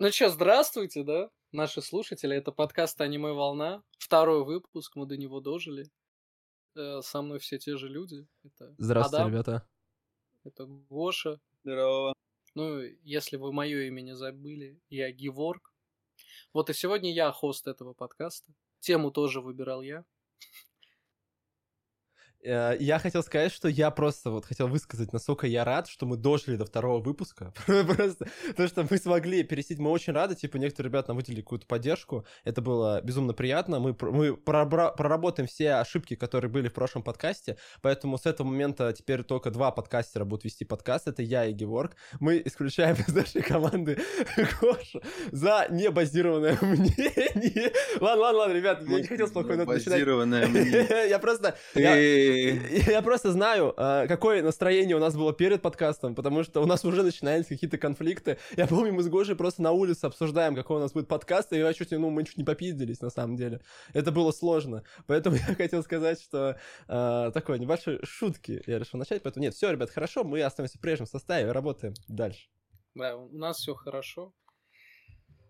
Ну что, здравствуйте, да, наши слушатели. Это подкаст «Аниме Волна». Второй выпуск, мы до него дожили. Э, Со мной все те же люди. Это Здравствуйте, Адам, ребята. это Гоша. Здорово. Ну, если вы мое имя не забыли, я Геворг. Вот и сегодня я хост этого подкаста. Тему тоже выбирал я. Э, Я хотел сказать, что я просто вот хотел высказать, насколько я рад, что мы дожили до второго выпуска. Просто то, что мы смогли пересидеть. Мы очень рады, типа, некоторые ребята нам выделили какую-то поддержку. Это было безумно приятно. Мы, мы проработаем все ошибки, которые были в прошлом подкасте. Поэтому с этого момента теперь только два подкастера будут вести подкаст. Это я и Геворг. Мы исключаем из нашей команды Гошу за небазированное мнение. Ладно, ладно, ладно, ребят, я не хотел спокойно начинать. Базированное мнение. Я просто... Ты- я просто знаю, а, какое настроение у нас было перед подкастом, потому что у нас уже начинались какие-то конфликты. Я помню, мы с Гошей просто на улице обсуждаем, какой у нас будет подкаст, и я чуть, ну, мы чуть не попиздились, на самом деле. Это было сложно. Поэтому я хотел сказать, что а, такой небольшой шутки я решил начать. Поэтому нет, все, ребят, хорошо, мы остаемся в прежнем составе, работаем дальше. Да, у нас все хорошо.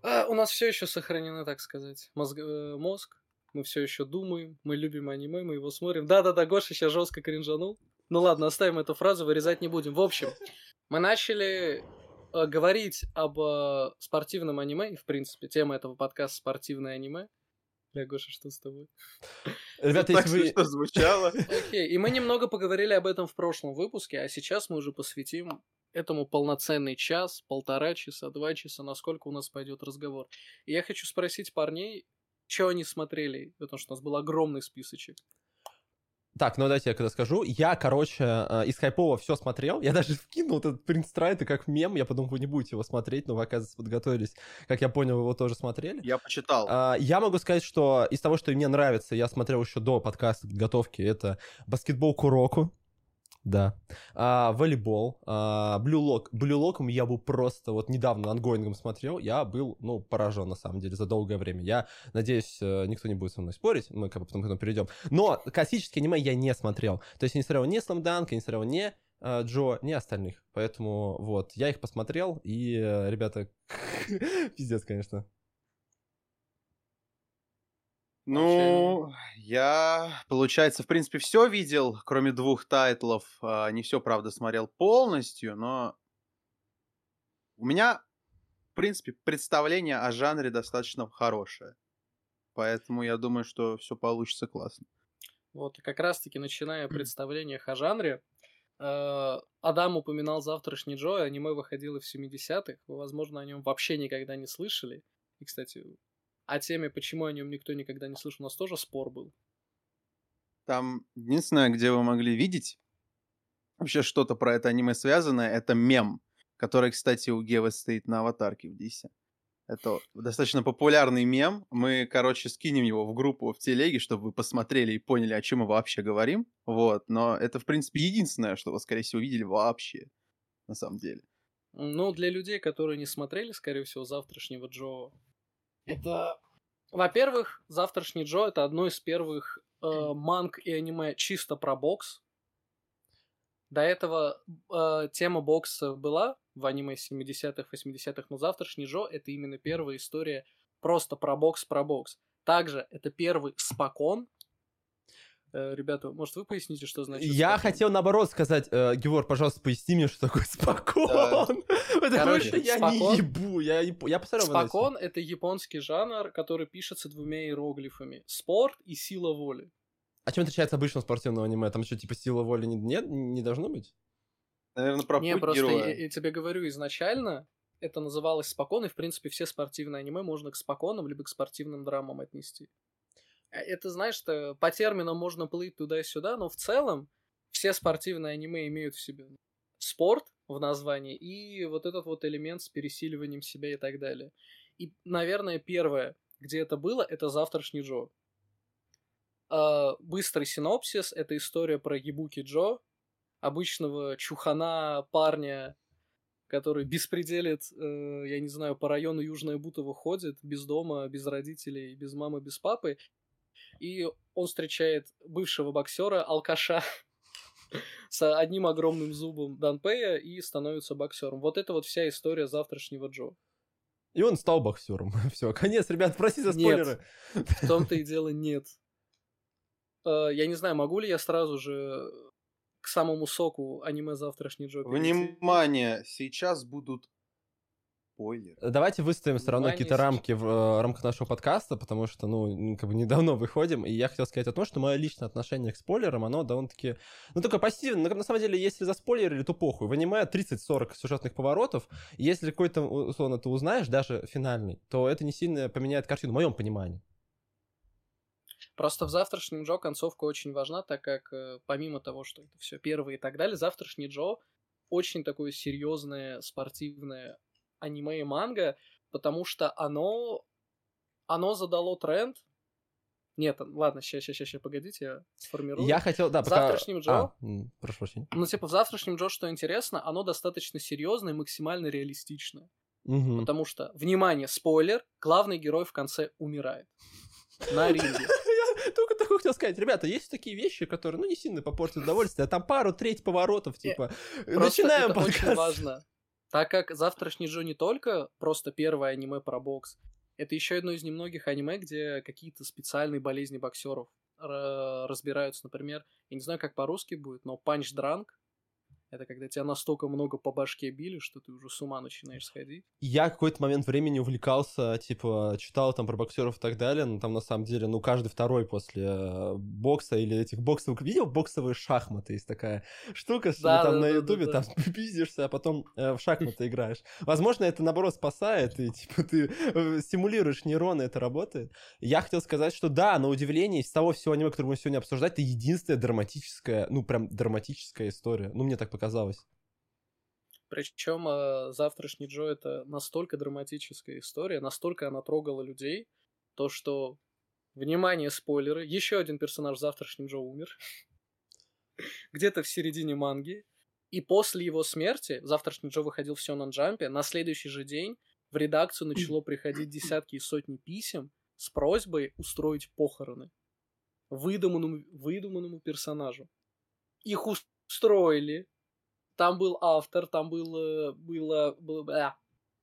А, у нас все еще сохранены, так сказать, мозг. э, мозг. Мы все еще думаем, мы любим аниме, мы его смотрим. Да-да-да, Гоша сейчас жестко кринжанул. Ну ладно, оставим эту фразу, вырезать не будем. В общем, мы начали э, говорить об э, спортивном аниме, и, в принципе, тема этого подкаста спортивное аниме. Бля, Гоша, что с тобой? Ребята, Так если вы... смешно звучало. Окей, и мы немного поговорили об этом в прошлом выпуске, а сейчас мы уже посвятим этому полноценный час, полтора часа, два часа, насколько у нас пойдет разговор. И я хочу спросить парней, что они смотрели, потому что у нас был огромный списочек. Так, ну дайте я когда скажу. Я, короче, э, из хайпового все смотрел. Я даже вкинул этот принт страйта как мем. Я подумал, вы не будете его смотреть, но вы, оказывается, подготовились. Как я понял, вы его тоже смотрели. Я почитал. А, Я могу сказать, что из того, что мне нравится, я смотрел еще до подкаста подготовки, это баскетбол Куроку. Да. А, волейбол. А. Blue Lock я был просто вот недавно ongoing ом смотрел. Я был, ну, поражен на самом деле за долгое время. Я надеюсь, э, никто не будет со мной спорить. Мы как бы потом к этому перейдем. Но классические аниме я не смотрел. То есть я не смотрел ни Slam Dunk а, не смотрел ни э, Джо, ни остальных. Поэтому вот, я их посмотрел, и, э, ребята, пиздец, конечно. Ну, я, получается, в принципе, все видел, кроме двух тайтлов. А, Не все, правда, смотрел полностью, но у меня, в принципе, представление о жанре достаточно хорошее. Поэтому я думаю, что все получится классно. Вот, и как раз-таки начиная представление о жанре, э, Адам упоминал «Завтрашний Джо», аниме выходило в 70-х, вы, возможно, о нем вообще никогда не слышали. И, кстати, о теме, почему о нем никто никогда не слышал, у нас тоже спор был. Там единственное, где вы могли видеть вообще что-то про это аниме связанное, это мем, который, кстати, у Гева стоит на аватарке в Дисе. Это достаточно популярный мем. Мы, короче, скинем его в группу в телеге, чтобы вы посмотрели и поняли, о чем мы вообще говорим. Вот. Но это, в принципе, единственное, что вы, скорее всего, видели вообще. На самом деле. Ну, для людей, которые не смотрели, скорее всего, «Завтрашнего Джо», это... Во-первых, «Завтрашний Джо» — это одно из первых э, манг и аниме чисто про бокс. До этого э, тема бокса была в аниме 70-х, 80-х, но «Завтрашний Джо» — это именно первая история просто про бокс, про бокс. Также это первый спокон. Э, ребята, может, вы поясните, что значит Я спокон? хотел наоборот сказать, э, Георг, пожалуйста, поясни мне, что такое спокон. Потому Короче, что я спокон- не ебу, я, я посмотрел. Спокон — это японский жанр, который пишется двумя иероглифами. Спорт и сила воли. А чем отличается обычного спортивного аниме? Там что, типа сила воли не, нет, не должно быть? Наверное, про Не, просто героя. я, я тебе говорю, изначально это называлось спокон, и, в принципе, все спортивные аниме можно к споконам либо к спортивным драмам отнести. А Это, знаешь, что по терминам можно плыть туда и сюда, но в целом все спортивные аниме имеют в себе спорт в названии и вот этот вот элемент с пересиливанием себя и так далее. И, наверное, первое, где это было, это «Завтрашний Джо». А, быстрый синопсис — это история про Ебуки Джо, обычного чухана парня, который беспределит, э, я не знаю, по району Южное Бутово ходит, без дома, без родителей, без мамы, без папы. И он встречает бывшего боксера, алкаша, с одним огромным зубом Данпея и становится боксером. Вот это вот вся история завтрашнего Джо. И он стал боксером. Все, конец, ребят, простите за Нет. спойлеры. В том-то и дело нет. Э, Я не знаю, могу ли я сразу же к самому соку аниме «Завтрашний Джо» перейти? Внимание, сейчас будут спойлеры. Давайте выставим все равно какие-то рамки в э, рамках нашего подкаста, потому что, ну, как бы недавно выходим, и я хотел сказать о том, что мое личное отношение к спойлерам, оно довольно-таки, ну, такое пассивное. Но, на самом деле, если за спойлеры, то похуй. В аниме 30-40 сюжетных поворотов, и если какой-то, условно, ты узнаешь, даже финальный, то это не сильно поменяет картину, в моем понимании. Просто в «Завтрашнем Джо» концовка очень важна, так как э, помимо того, что это все первое и так далее, «Завтрашний Джо» очень такое серьезное спортивное аниме и манга, потому что оно, оно задало тренд. Нет, ладно, сейчас, сейчас, сейчас, погодите, я сформирую. Я хотел, да, В пока... «Завтрашнем Джо»? А, прошу прощения. Ну, типа, в «Завтрашнем Джо», что интересно, оно достаточно серьезное и максимально реалистичное. Мгм. Потому что, внимание, спойлер, главный герой в конце умирает. На ринге. Только такое хотел сказать. Ребята, есть такие вещи, которые, ну, не сильно попортят удовольствие, а там пару, треть поворотов, типа, Просто начинаем это очень подкаст. важно. Так как «Завтрашний Джо» не только просто первое аниме про бокс, это еще одно из немногих аниме, где какие-то специальные болезни боксеров ра- разбираются. Например, я не знаю, как по-русски будет, но панч-дранк это когда тебя настолько много по башке били, что ты уже с ума начинаешь сходить. Я какой-то момент времени увлекался, типа, читал там про боксеров и так далее, но там на самом деле, ну, каждый второй после э, бокса или этих боксовых... Видел боксовые шахматы? Есть такая штука, что Да, там да, на да, ютубе да, там пиздишься, а потом э, в шахматы играешь. Возможно, это, наоборот, спасает, и, типа, ты э, стимулируешь нейроны, это работает. Я хотел сказать, что да, на удивление, из того всего аниме, которое мы сегодня обсуждать, это единственная драматическая, ну, прям драматическая история. Ну, мне так показалось. Причем э, завтрашний Джо это настолько драматическая история, настолько она трогала людей, то что, внимание, спойлеры, еще один персонаж в Джо умер. Где-то в середине манги. И после его смерти, завтрашний Джо выходил в Сёнэн Джампе, на следующий же день в редакцию начало приходить десятки и сотни писем с просьбой устроить похороны выдуманному, выдуманному персонажу. Их устроили, там был автор, там было, было, было а,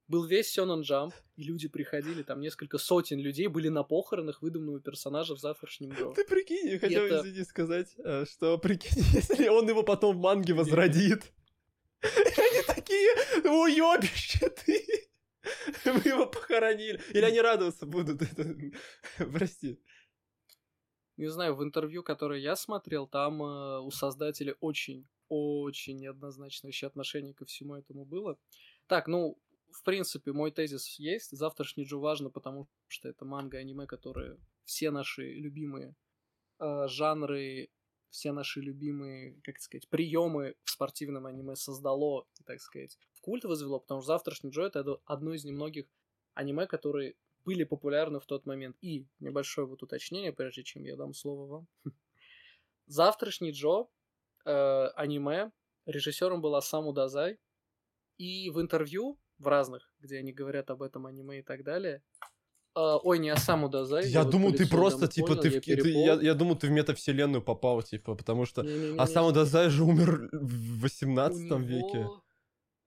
был весь Сёнэн Джамп, и люди приходили, там несколько сотен людей были на похоронах выдуманного персонажа в завтрашнем Джо. Ты прикинь, я хотел, это- извини, сказать, э, что прикинь, если он его потом в манге возродит. И Они такие, уёбище ты. Мы его похоронили. Или они радоваться будут. Прости. Не знаю, в интервью, которое я смотрел, там э, у создателя очень, очень неоднозначное вообще отношение ко всему этому было. Так, ну, в принципе, мой тезис есть. Завтрашний Джо важно, потому что это манга, аниме, которые все наши любимые э, жанры, все наши любимые, как сказать, приемы в спортивном аниме создало, и, так сказать, в культ возвело, потому что завтрашний Джо это одно из немногих аниме, которые были популярны в тот момент. И небольшое вот уточнение, прежде чем я дам слово вам. Завтрашний Джо, э, аниме, режиссером был Асаму Дазай. И в интервью, в разных, где они говорят об этом аниме и так далее, э, ой, не Асаму Дазай. Я вот думал, по ты я просто, типа, понял, ты я ки- ты- перепол. Я я думал, ты в метавселенную попал, типа, потому что... А сам Дазай же умер в У 18 него- веке.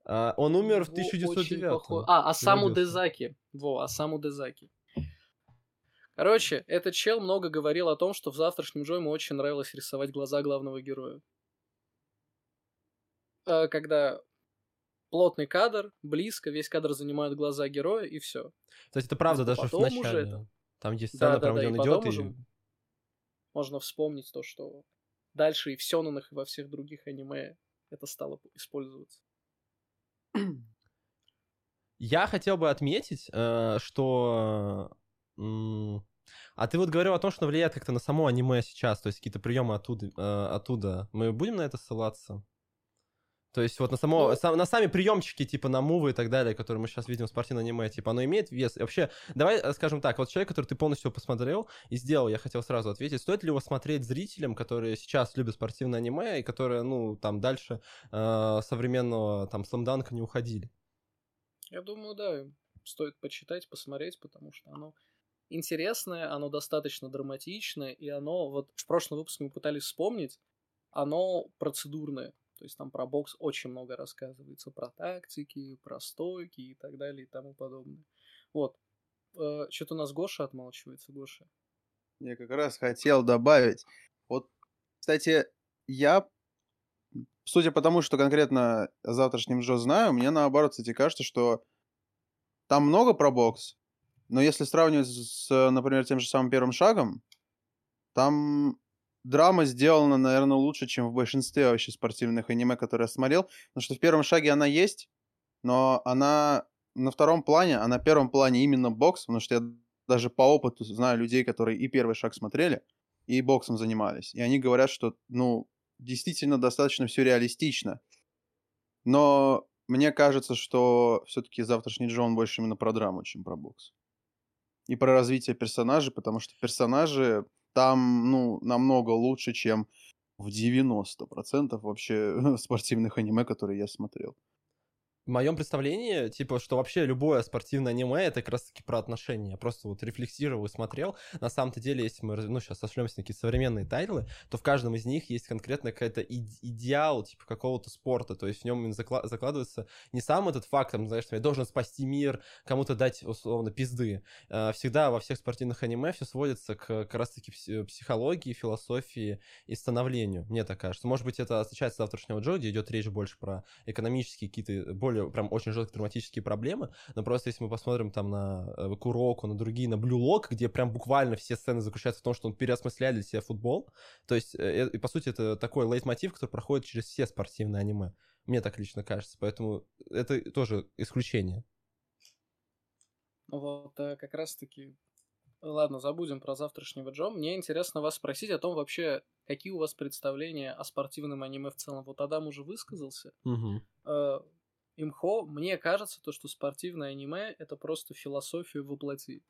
А, Он умер в у него очень 1909. похо- А, Асаму родился. Дезаки. Во, Асаму Дезаки. Короче, этот чел много говорил о том, что в завтрашнем Джо ему очень нравилось рисовать глаза главного героя. Э, Когда плотный кадр, близко, весь кадр занимают глаза героя, и все. Кстати, это правда, даже в Потом уже начале. это- Там есть сцена, Да-да-да, прям, где и он потом идет, и... уже Можно вспомнить то, что дальше и в Сёнэнах, и во всех других аниме это стало использоваться. Я хотел бы отметить, э, что... А ты вот говорил о том, что влияет как-то на само аниме сейчас, то есть какие-то приемы оттуда, э, оттуда. Мы будем на это ссылаться? То есть вот на само, Ну- сам- на сами приемчики, типа на мувы и так далее, которые мы сейчас видим в спортивном аниме, типа оно имеет вес? И вообще, давай э, скажем так, вот человек, который ты полностью посмотрел и сделал, я хотел сразу ответить, стоит ли его смотреть зрителям, которые сейчас любят спортивное аниме и которые, ну, там дальше э, современного там сламданка не уходили? Я думаю, да, стоит почитать, посмотреть, потому что оно интересное, оно достаточно драматичное, и оно, вот в прошлом выпуске мы пытались вспомнить, оно процедурное. То есть там про бокс очень много рассказывается, про тактики, про стойки и так далее и тому подобное. Вот. Э, Что-то у нас Гоша отмалчивается, Гоша. Я как раз хотел добавить. Вот, кстати, я, судя по тому, что конкретно о завтрашнем Джо знаю, мне наоборот, кстати, кажется, что там много про бокс, но если сравнивать с, например, тем же самым первым шагом, там драма сделана, наверное, лучше, чем в большинстве вообще спортивных аниме, которые я смотрел. Потому что в первом шаге она есть, но она на втором плане, а на первом плане именно бокс, потому что я даже по опыту знаю людей, которые и первый шаг смотрели, и боксом занимались. И они говорят, что, ну, действительно достаточно все реалистично. Но мне кажется, что все-таки завтрашний Джон больше именно про драму, чем про бокс. И про развитие персонажей, потому что персонажи там, ну, намного лучше, чем в 90% вообще спортивных аниме, которые я смотрел в моем представлении, типа, что вообще любое спортивное аниме это как раз-таки про отношения. Я просто вот рефлексировал и смотрел. На самом-то деле, если мы, ну, сейчас сошлемся на какие-то современные тайтлы, то в каждом из них есть конкретно какая-то идеал, типа, какого-то спорта. То есть в нем закладывается не сам этот факт, там, знаешь, я должен спасти мир, кому-то дать, условно, пизды. А, всегда во всех спортивных аниме все сводится к как раз-таки психологии, философии и становлению. Мне так кажется. Может быть, это отличается от завтрашнего Джо, где идет речь больше про экономические какие-то более более прям очень жесткие драматические проблемы, но просто если мы посмотрим там на э, Куроку, на другие, на Blue Lock, где прям буквально все сцены заключаются в том, что он переосмысляет для себя футбол, то есть, э, и по сути это такой лейтмотив, который проходит через все спортивные аниме. Мне так лично кажется, поэтому это тоже исключение. Вот, э, как раз-таки Ладно, забудем про завтрашнего Джо. Мне интересно вас спросить о том вообще, какие у вас представления о спортивном аниме в целом. Вот Адам уже высказался. Угу имхо, мне кажется, то, что спортивное аниме это просто философию воплоти.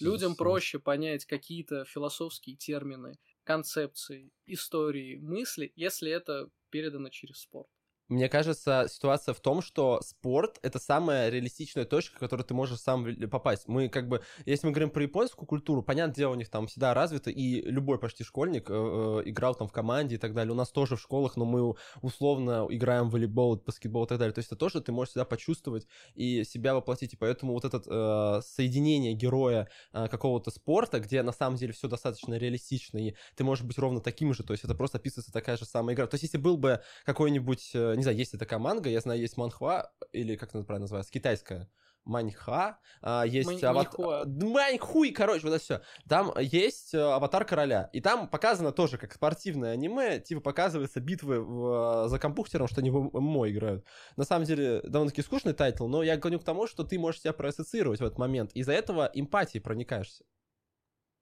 Людям проще понять какие-то философские термины, концепции, истории, мысли, если это передано через спорт. Мне кажется, ситуация в том, что спорт — это самая реалистичная точка, в которую ты можешь сам попасть. Мы как бы, если мы говорим про японскую культуру, понятное дело, у них там всегда развито, и любой почти школьник э, э, играл там в команде и так далее. У нас тоже в школах, но мы условно играем в волейбол, баскетбол и так далее. То есть это тоже ты можешь себя почувствовать и себя воплотить. И поэтому вот это э, соединение героя э, какого-то спорта, где на самом деле все достаточно реалистично, и ты можешь быть ровно таким же, то есть это просто описывается такая же самая игра. То есть если был бы какой-нибудь э, не знаю, есть такая манга, я знаю, есть манхва, или как это правильно называется, китайская, Маньха, а, есть аватар... Маньхуй, короче, вот это все. Там есть э, аватар короля. И там показано тоже, как спортивное аниме, типа показывается битвы в... за компьютером, что они в ММО играют. На самом деле, довольно-таки скучный тайтл, но я гоню к тому, что ты можешь себя проассоциировать в этот момент. Из-за этого эмпатии проникаешься.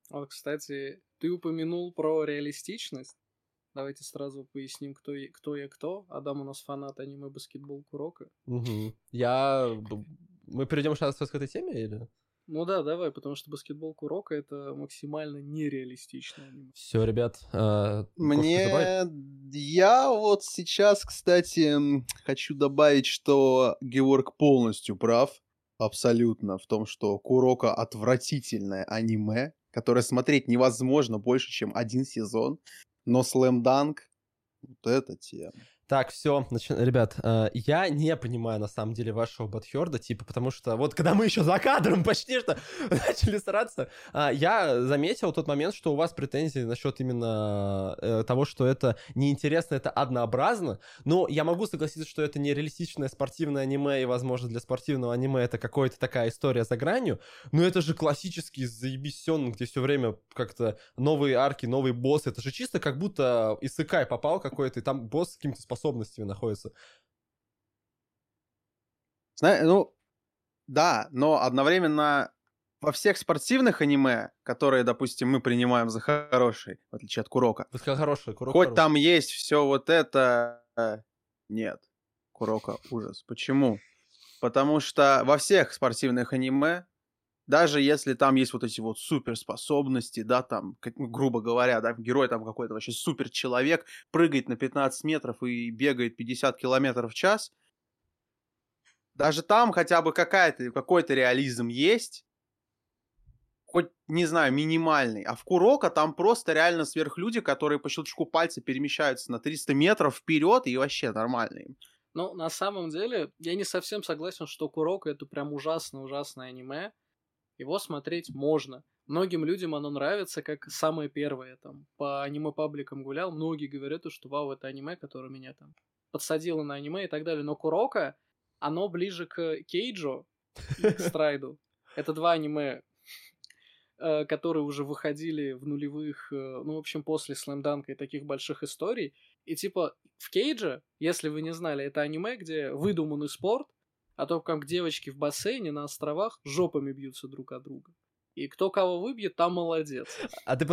Вот, кстати, ты упомянул про реалистичность. Давайте сразу поясним, кто, я, кто я кто. Адам у нас фанат аниме баскетбол Куроко. Угу. Я... Мы перейдем сейчас к этой теме или? Ну да, давай, потому что баскетбол Куроко это максимально нереалистично. Все, ребят. Э, Мне я вот сейчас, кстати, хочу добавить, что Георг полностью прав, абсолютно, в том, что Курока отвратительное аниме, которое смотреть невозможно больше, чем один сезон. Но Slam Dunk, вот эта тема. Так, все, начи... ребят, э, я не понимаю на самом деле вашего Батхерда, типа, потому что вот когда мы еще за кадром почти что начали стараться, э, я заметил тот момент, что у вас претензии насчет именно э, того, что это неинтересно, это однообразно, но я могу согласиться, что это не реалистичное спортивное аниме, и, возможно, для спортивного аниме это какая-то такая история за гранью, но это же классический заебись где все время как-то новые арки, новые боссы, это же чисто как будто Исыкай попал какой-то, и там босс с каким-то способностью способностями находится. Знаешь, ну, да, но одновременно во всех спортивных аниме, которые, допустим, мы принимаем за хорошие, в отличие от Курока. Сказали хорошие, Курок Хоть хороший. там есть все вот это, нет. Курока ужас. Почему? Потому что во всех спортивных аниме даже если там есть вот эти вот суперспособности, да, там, как, ну, грубо говоря, да, герой там какой-то вообще супер человек, прыгает на 15 метров и бегает 50 километров в час, даже там хотя бы какая-то, какой-то реализм есть, хоть, не знаю, минимальный. А в Курока там просто реально сверхлюди, которые по щелчку пальца перемещаются на 300 метров вперед и вообще нормальные. Ну, на самом деле, я не совсем согласен, что Куроко это прям ужасно-ужасное аниме. Его смотреть можно. Многим людям оно нравится как самое первое. Там, по аниме-пабликам гулял, многие говорят, что вау, это аниме, которое меня там подсадило на аниме и так далее. Но Куроко, оно ближе к Кейджо и к Страйду. Это два аниме, э, которые уже выходили в нулевых, э, ну, в общем, после слэмданка и таких больших историй. И типа в Кейдже, если вы не знали, это аниме, где выдуманный спорт, а то как девочки в бассейне на островах жопами бьются друг от друга. И кто кого выбьет, там молодец. А ты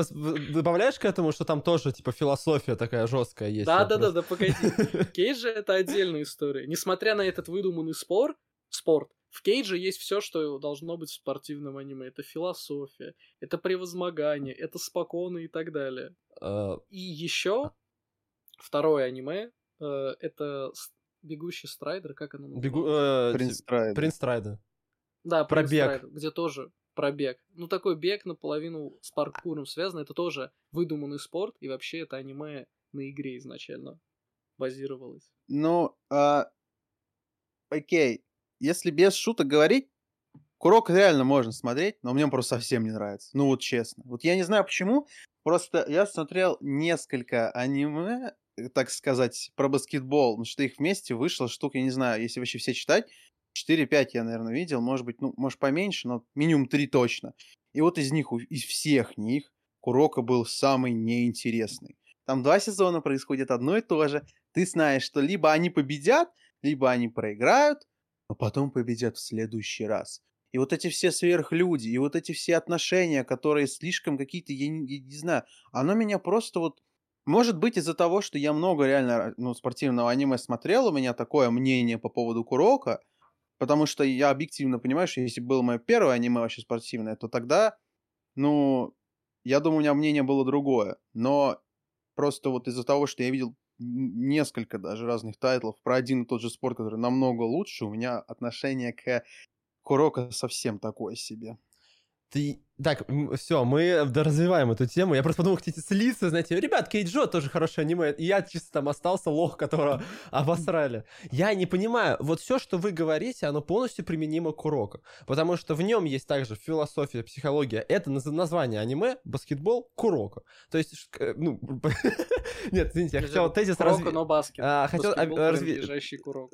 добавляешь к этому, что там тоже, типа, философия такая жесткая есть? Да, да, да, да, погоди. Кейдж это отдельная история. Несмотря на этот выдуманный спор, спорт, в Кейдже есть все, что должно быть в спортивном аниме. Это философия, это превозмогание, это спокойно и так далее. Uh... И еще второе аниме э, это Бегущий Страйдер, как оно называется? Бегу... Э, Принц Страйдер. Принц Страйдер. Да, пробег. Страйдер, где тоже пробег. Ну, такой бег наполовину с паркуром связан. Это тоже выдуманный спорт, и вообще это аниме на игре изначально базировалось. Ну, а... окей. Если без шуток говорить, Куроку реально можно смотреть, но мне он просто совсем не нравится. Ну вот честно. Вот я не знаю почему, просто я смотрел несколько аниме, так сказать, про баскетбол, потому что их вместе вышло штук, я не знаю, если вообще все читать, 4-5 я, наверное, видел, может быть, ну, может, поменьше, но минимум 3 точно. И вот из них, из всех них, Курока был самый неинтересный. Там два сезона происходит одно и то же. Ты знаешь, что либо они победят, либо они проиграют, но потом победят в следующий раз. И вот эти все сверхлюди, и вот эти все отношения, которые слишком какие-то, я я не знаю, оно меня просто вот может быть, из-за того, что я много реально ну, спортивного аниме смотрел, у меня такое мнение по поводу Курока, потому что я объективно понимаю, что если было мое первое аниме вообще спортивное, то тогда, ну, я думаю, у меня мнение было другое. Но просто вот из-за того, что я видел несколько даже разных тайтлов про один и тот же спорт, который намного лучше, у меня отношение к Курока совсем такое себе. Ты так, все, мы развиваем эту тему. Я просто подумал, хотите слиться, знаете, ребят, Кейджо тоже хорошее аниме. И я чисто там остался лох, которого обосрали. Я не понимаю, вот все, что вы говорите, оно полностью применимо к уроку. Потому что в нем есть также философия, психология. Это название аниме, баскетбол, куроко. То есть, э, ну, нет, извините, я хотел тезис развить. но баскет. А, хотел развить.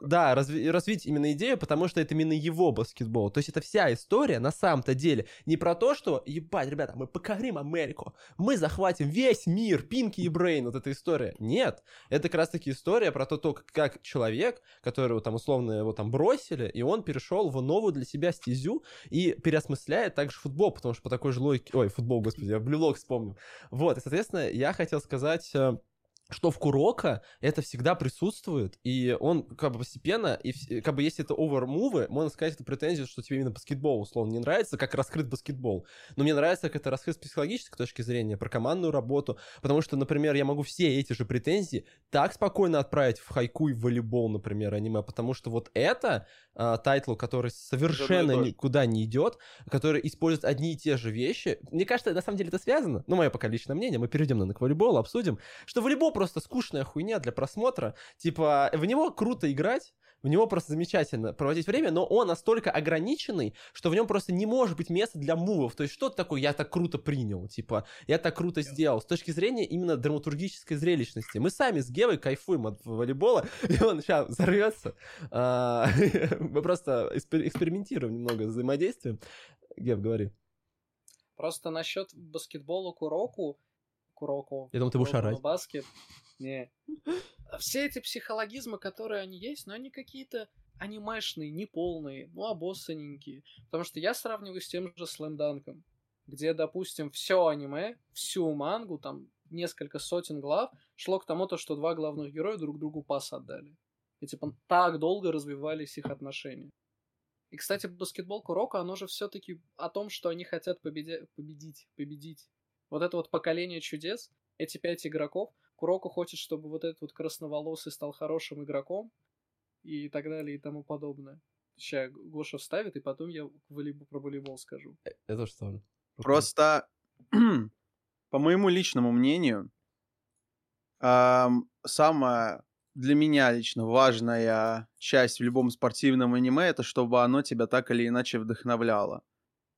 Да, развить именно идею, потому что это именно его баскетбол. То есть это вся история на самом-то деле не про то, что что, ебать, ребята, мы покорим Америку, мы захватим весь мир, Пинки и Брейн, вот эта история. Нет, это как раз-таки история про то, то, как человек, которого там условно его там бросили, и он перешел в новую для себя стезю и переосмысляет также футбол, потому что по такой же логике... Ой, футбол, господи, я блюлок вспомнил. Вот, и, соответственно, я хотел сказать э, что в Куроко это всегда присутствует, и он как бы постепенно, и как бы если это овермувы, можно сказать, это претензия, что тебе именно баскетбол условно не нравится, как раскрыт баскетбол. Но мне нравится, как это раскрыт с психологической точки зрения, про командную работу, потому что, например, я могу все эти же претензии так спокойно отправить в Хайкю и в волейбол, например, аниме, потому что вот это э, тайтл, который совершенно никуда не идет, который использует одни и те же вещи. Мне кажется, на самом деле это связано, ну, мое пока личное мнение, мы перейдем, наверное, к волейболу, обсудим, что волейбол просто скучная хуйня для просмотра. Типа, в него круто играть, в него просто замечательно проводить время, но он настолько ограниченный, что в нем просто не может быть места для мувов. То есть что-то такое я так круто принял, типа, я так круто сделал. С точки зрения именно драматургической зрелищности. Мы сами с Гевой кайфуем от волейбола, и он сейчас взорвется. А, мы просто экспериментируем немного с взаимодействием. Гев, говори. Просто насчет баскетбола Куроку, Куроку. Я думал, ты будешь орать. Баскет. Не. Все эти психологизмы, которые они есть, но они какие-то анимешные, неполные, ну, обоссаненькие. Потому что я сравниваю с тем же слэмданком, где, допустим, все аниме, всю мангу, там, несколько сотен глав, шло к тому, то, что два главных героя друг другу пас отдали. И, типа, так долго развивались их отношения. И, кстати, баскетбол Курока, оно же все-таки о том, что они хотят победя... победить, победить. Вот это вот поколение чудес, эти пять игроков, Куроко хочет, чтобы вот этот вот красноволосый стал хорошим игроком и так далее и тому подобное. Сейчас Гоша вставит, и потом я волейбол, про волейбол скажу. Это что? Просто, по моему личному мнению, эм, самое для меня лично важная часть в любом спортивном аниме, это чтобы оно тебя так или иначе вдохновляло.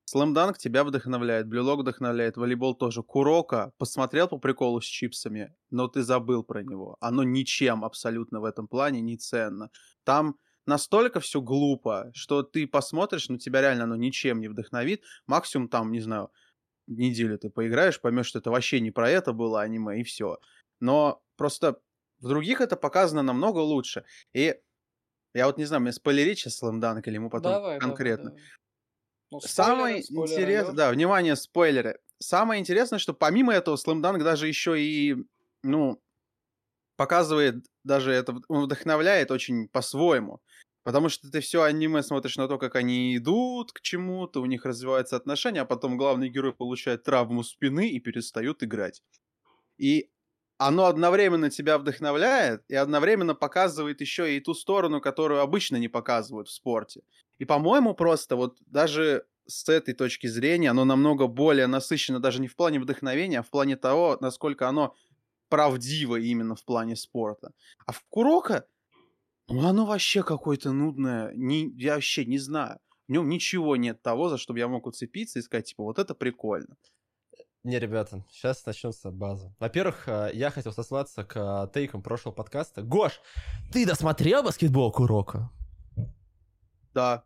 Слэмданк тебя вдохновляет, Блюлок вдохновляет, волейбол тоже. Курока посмотрел по приколу с чипсами, но ты забыл про него. Оно ничем абсолютно в этом плане не ценно. Там настолько все глупо, что ты посмотришь, но тебя реально оно ничем не вдохновит. Максимум там, не знаю, неделю ты поиграешь, поймешь, что это вообще не про это было аниме, и все. Но просто в других это показано намного лучше. И я вот не знаю, мне спойлерить сейчас Слэмданк или ему потом Давай, конкретно. давай, давай. Ну, Самое интересное, да, внимание, спойлеры. Самое интересное, что помимо этого Слэмданк даже еще и, ну, показывает, даже это, он вдохновляет очень по-своему. Потому что ты все аниме смотришь на то, как они идут к чему-то, у них развиваются отношения, а потом главный герой получает травму спины и перестают играть. И оно одновременно тебя вдохновляет и одновременно показывает еще и ту сторону, которую обычно не показывают в спорте. И, по-моему, просто вот даже с этой точки зрения оно намного более насыщено даже не в плане вдохновения, а в плане того, насколько оно правдиво именно в плане спорта. А в Курока, ну оно вообще какое-то нудное, не, я вообще не знаю. В нем ничего нет того, за что я мог уцепиться и сказать, типа, вот это прикольно. Не, ребята, сейчас начнется база. Во-первых, э, я хотел сослаться к э, тейкам прошлого подкаста. Гош, ты досмотрел баскетбол Курока? Да,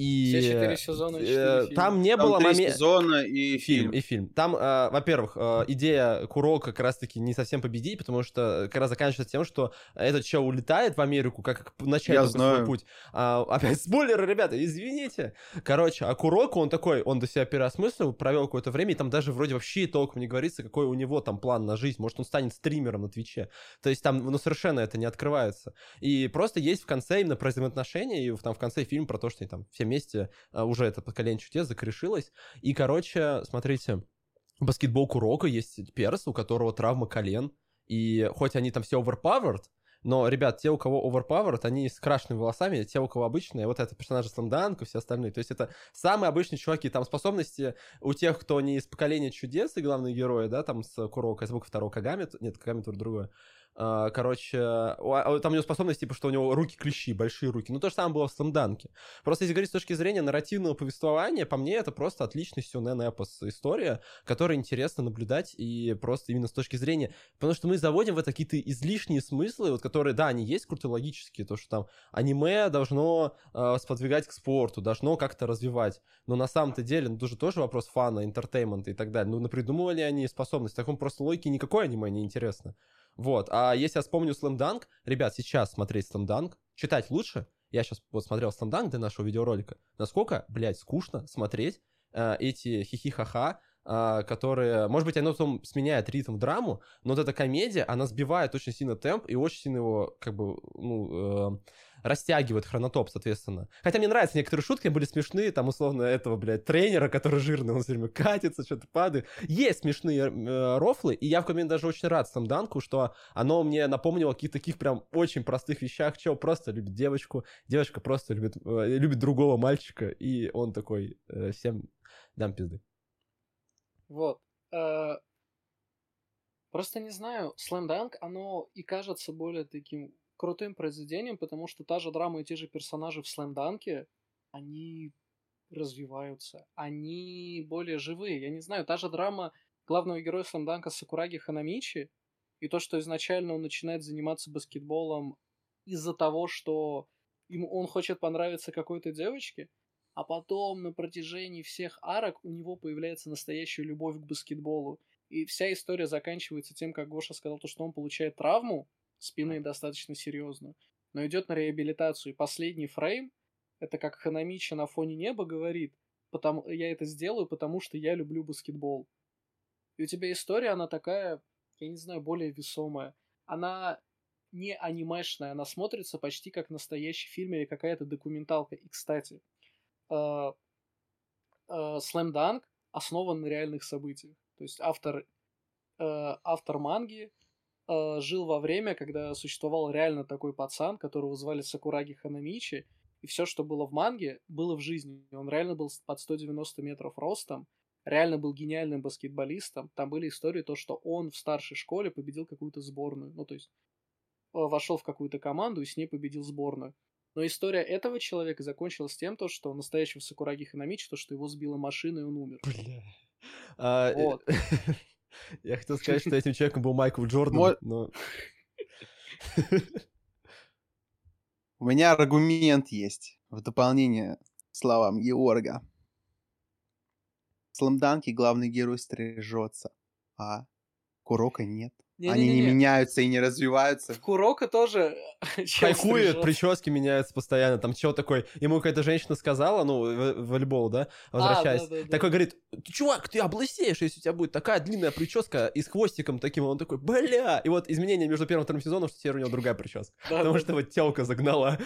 И Все четыре сезона и четыре э, фильма. там не там было три момента... сезона и Фильм, фильм. и фильм. Там, э, во-первых, э, идея Курока как раз-таки не совсем победить, потому что как раз заканчивается тем, что этот чел улетает в Америку, как, начать свой знаю. путь. А, опять спойлеры, ребята, извините. Короче, а Курока, он такой, он до себя переосмыслил, провел какое-то время, и там даже вроде вообще толком не говорится, какой у него там план на жизнь. Может, он станет стримером на Твиче. То есть там, ну, совершенно это не открывается. И просто есть в конце именно про взаимоотношения, и там в конце фильм про то, что они там все вместе а, уже это поколение чудес закрешилось. И, короче, смотрите, баскетбол Курока есть перс, у которого травма колен. И хоть они там все overpowered, но, ребят, те, у кого overpowered, они с крашенными волосами, те, у кого обычные, вот это персонажи Сламданк и все остальные. То есть это самые обычные чуваки. Там способности у тех, кто не из поколения чудес и главные герои, да, там с Куроко, я забыл, второго Кагами, нет, Кагами тут другое. А, Короче, а, там у него способность, типа, что у него руки клещи, большие руки. Ну, то же самое было в Slam Dunk е. Просто если говорить с точки зрения нарративного повествования, по мне, это просто отличный сёнэн эпос история, которую интересно наблюдать и просто именно с точки зрения... Потому что мы заводим в это какие-то излишние смыслы, вот которые, да, они есть круто логические, то, что там аниме должно э, сподвигать к спорту, должно как-то развивать. Но на самом-то деле, ну, тоже тоже вопрос fun а, entertainment а и так далее. Ну, придумывали они способность. В таком просто логике никакое аниме не интересно. Вот. А если я вспомню Slam ребят, сейчас смотреть Slam читать лучше. Я сейчас вот смотрел Slam до нашего видеоролика. Насколько, блядь, скучно смотреть э, эти хихи-ха-ха, э, которые, может быть, оно потом сменяет ритм в драму, но вот эта комедия, она сбивает очень сильно темп и очень сильно его, как бы, ну, э, растягивает хронотоп, соответственно. Хотя мне нравятся некоторые шутки, были смешные, там, условно, этого, блядь, тренера, который жирный, он все время катится, что-то падает. Есть смешные э, рофлы, и я в комменте даже очень рад Самданку, что оно мне напомнило о каких-то таких прям очень простых вещах. Чел просто любит девочку, девочка просто любит, э, любит другого мальчика, и он такой, э, всем дам пизды. Вот. Э, Просто не знаю, Slam Dunk, оно и кажется более таким крутым произведением, потому что та же драма и те же персонажи в Dunk, они развиваются, они более живые. Я не знаю, та же драма главного героя Dunk Сакураги Ханамичи, и то, что изначально он начинает заниматься баскетболом из-за того, что ему, он хочет понравиться какой-то девочке, а потом на протяжении всех арок у него появляется настоящая любовь к баскетболу. И вся история заканчивается тем, как Гоша сказал, то, что он получает травму спины достаточно серьезную, но идет на реабилитацию. И последний фрейм, это как Ханамичи на фоне неба говорит, потому, я это сделаю, потому что я люблю баскетбол. И у тебя история, она такая, я не знаю, более весомая. Она не анимешная, она смотрится почти как настоящий фильм или какая-то документалка. И, кстати, э, э, Slam Dunk основан на реальных событиях. То есть автор, э, автор манги э, жил во время, когда существовал реально такой пацан, которого звали Сакураги Ханамичи, и все, что было в манге, было в жизни. Он реально был под 190 метров ростом, реально был гениальным баскетболистом. Там были истории, то, что он в старшей школе победил какую-то сборную. Ну, то есть вошел в какую-то команду и с ней победил сборную. Но история этого человека закончилась тем, то, что настоящего Сакураги Ханамичи, то, что его сбила машина и он умер. Бля. А, э, Вот. Я хотел сказать, что этим человеком был Майкл Джордан, но... У меня аргумент есть в дополнение к словам Георга. В Сламданке главный герой стрижется, а Курока нет. Они не Не-не-не. меняются и не развиваются. Курока тоже чел Хайкует, прически меняются постоянно. Там чего такой, ему какая-то женщина сказала, ну, в- волейбол, да, возвращаясь. да, да, да. Такой говорит, «Ты, чувак, ты облысеешь, если у тебя будет такая длинная прическа и с хвостиком таким. Он такой, бля. И вот изменение между первым и вторым сезоном, что теперь у него другая прическа. Да, Потому да, что вот телка загнала.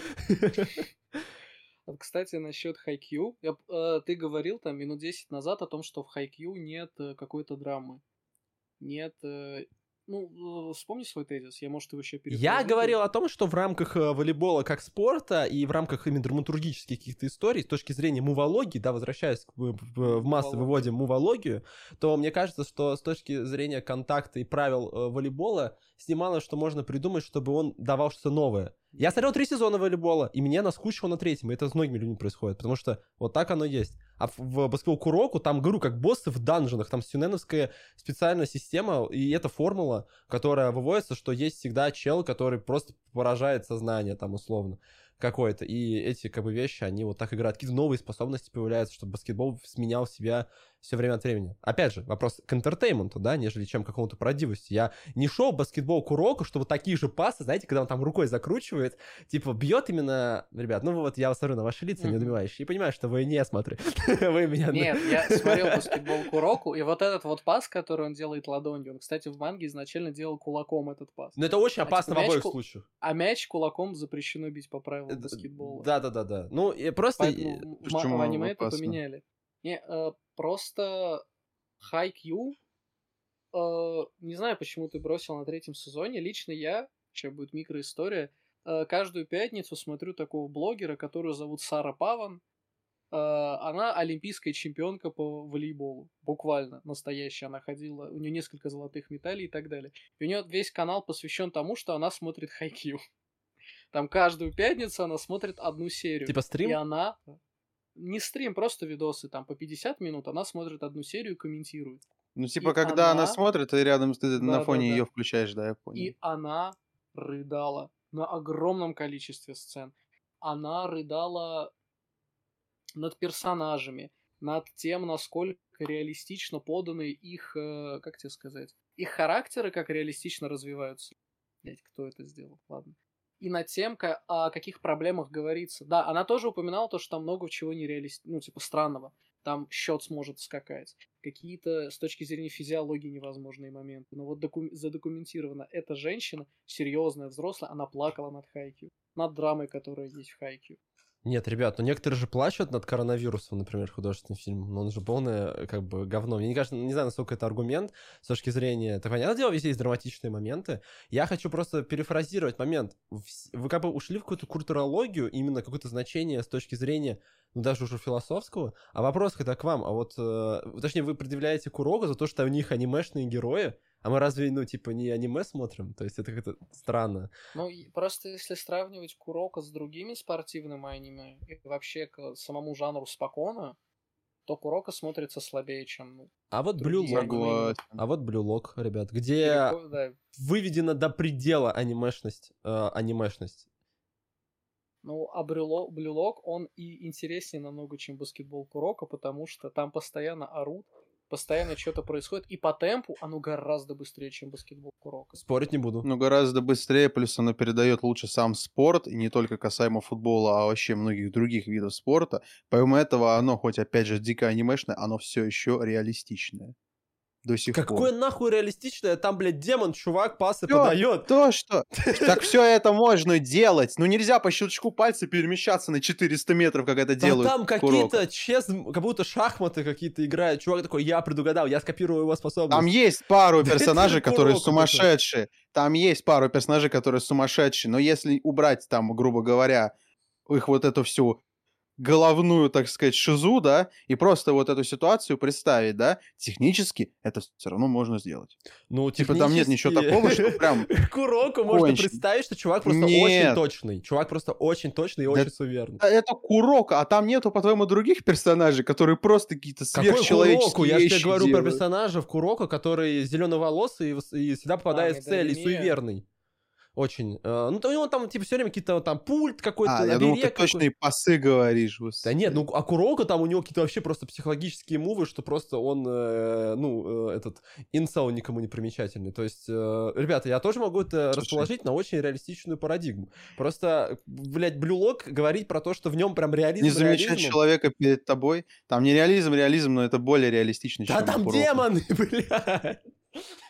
Кстати, насчет Хайкью. Э, ты говорил там минут 10 назад о том, что в Хайкью нет э, какой-то драмы. Нет... э, ну, э, вспомни свой тезис, я, может, его еще Я говорил о том, что в рамках э, волейбола как спорта и в рамках именно драматургических каких-то историй, с точки зрения мувологии, да, возвращаясь к- в, массы, Мувология. выводим мувологию, то мне кажется, что с точки зрения контакта и правил э, волейбола снималось, что можно придумать, чтобы он давал что-то новое. Я смотрел три сезона волейбола, и мне наскучило на третьем, и это с многими людьми происходит, потому что вот так оно есть. А в, баскетбол Куроку там, говорю, как боссы в данженах, там сюненовская специальная система, и это формула, которая выводится, что есть всегда чел, который просто поражает сознание, там, условно, какое-то. И эти, как бы, вещи, они вот так играют. Какие-то новые способности появляются, чтобы баскетбол сменял себя все время от времени. Опять же, вопрос к интертейменту, да, нежели чем к какому-то правдивости. Я не шел в баскетбол к уроку, чтобы такие же пасы, знаете, когда он там рукой закручивает, типа, бьет именно, ребят, ну вот я смотрю на ваши лица Мгм. недоумевающие и понимаю, что вы не смотрите. Вы меня... Нет, я смотрел баскетбол Куроку, и вот этот вот пас, который он делает ладонью, он, кстати, в манге изначально делал кулаком этот пас. Но это очень А, опасно в типа, обоих ку- случаях. А мяч кулаком запрещено бить по Э, правилам баскетбола. Да, да, да, да. Ну, и просто... Поэтому в- Почему в аниме это поменяли. Не, э, просто Хайкью, э, не знаю, почему ты бросил на третьем сезоне. Лично я, сейчас будет микроистория, э, каждую пятницу смотрю такого блогера, которую зовут Сара Паван. Э, она олимпийская чемпионка по волейболу. Буквально настоящая. Она ходила, у нее несколько золотых медалей и так далее. И у нее весь канал посвящен тому, что она смотрит Хайкью. Там каждую пятницу она смотрит одну серию. Типа стрим? И она... Не стрим, просто видосы. Там по 50 минут она смотрит одну серию и комментирует. Ну, типа, И когда она она- смотрит, ты рядом ты на Да, фоне да, да. ее включаешь, да, я понял. И она рыдала на огромном количестве сцен. Она рыдала над персонажами, над тем, насколько реалистично поданы их, э, как тебе сказать, их характеры, как реалистично развиваются. Блять, кто это сделал? Ладно. И над тем, о каких проблемах говорится. Да, она тоже упоминала то, что там много чего нереалистичного, ну, типа, странного. Там счет сможет скакать. Какие-то, с точки зрения физиологии, невозможные моменты. Но вот доку- задокументировано. Эта женщина, серьезная, взрослая, она плакала над Хайкью. Над драмой, которая есть в Хайкью. Нет, ребят, ну некоторые же плачут над коронавирусом, например, художественный фильм, но он же полное, как бы, говно. Мне не кажется, не знаю, насколько это аргумент с точки зрения... Так, понятное дело, везде есть драматичные моменты. Я хочу просто перефразировать момент. Вы как бы ушли в какую-то культурологию, именно какое-то значение с точки зрения, ну, даже уже философского. А вопрос когда к вам, а вот, э, точнее, вы предъявляете Курогу за то, что у них анимешные герои, а мы разве, ну, типа, не аниме смотрим? То есть это как-то странно. Ну, просто если сравнивать Курока с другими спортивными аниме и вообще к самому жанру спокона, то Курока смотрится слабее, чем ну, А вот Blue Lock, а вот Blue Lock, ребят, где далеко- да, выведена до предела анимешность, э, анимешность. Ну, а Брюло- Блюлок, он и интереснее намного, чем баскетбол Курока, потому что там постоянно орут, постоянно что-то происходит, и по темпу оно гораздо быстрее, чем баскетбол Курока. Спорить не буду. Ну, гораздо быстрее, плюс оно передает лучше сам спорт, и не только касаемо футбола, а вообще многих других видов спорта. Помимо этого, оно, хоть опять же дико анимешное, оно все еще реалистичное. До сих Какое пор. нахуй реалистичное? Там, блядь, демон, чувак, пасы Всё, подает. То, что... Так все это можно делать. Ну, нельзя по щелчку пальца перемещаться на 400 метров, как это Да делают там какие-то чез, как будто шахматы какие-то играют. Чувак такой, я предугадал, я скопирую его способность. Там есть пару персонажей, которые сумасшедшие. Там есть пару персонажей, которые сумасшедшие. Но если убрать там, грубо говоря, их вот эту всю головную, так сказать, шизу, да, и просто вот эту ситуацию представить, да, технически это все равно можно сделать. Ну, Типа там нет ничего такого, что прям... Куроку можно кончено. представить, что чувак просто очень точный. Чувак просто очень точный и очень суверенный. Это Курока, а там нету, по-твоему, других персонажей, которые просто какие-то Какой сверхчеловеческие Куроку? Я тебе говорю про персонажа в Куроко, который зеленоволосый и, и всегда попадает А, в цель и суеверный. Очень. Э, Ну, то у него там, типа, все время какие-то там пульт какой-то, А, я думал, ты точные пасы говоришь. Да нет, ну, а Куроко там у него какие-то вообще просто психологические мувы, что просто он, э, ну, э, этот, инсел никому не примечательный. То есть, э, ребята, я тоже могу это Слушай. расположить на очень реалистичную парадигму. Просто, блядь, Блюлок говорить про то, что в нем прям реализм Не замечать реализмом. человека перед тобой. Там не реализм, реализм, но это более реалистично, Да чем там Куроко. демоны, блядь.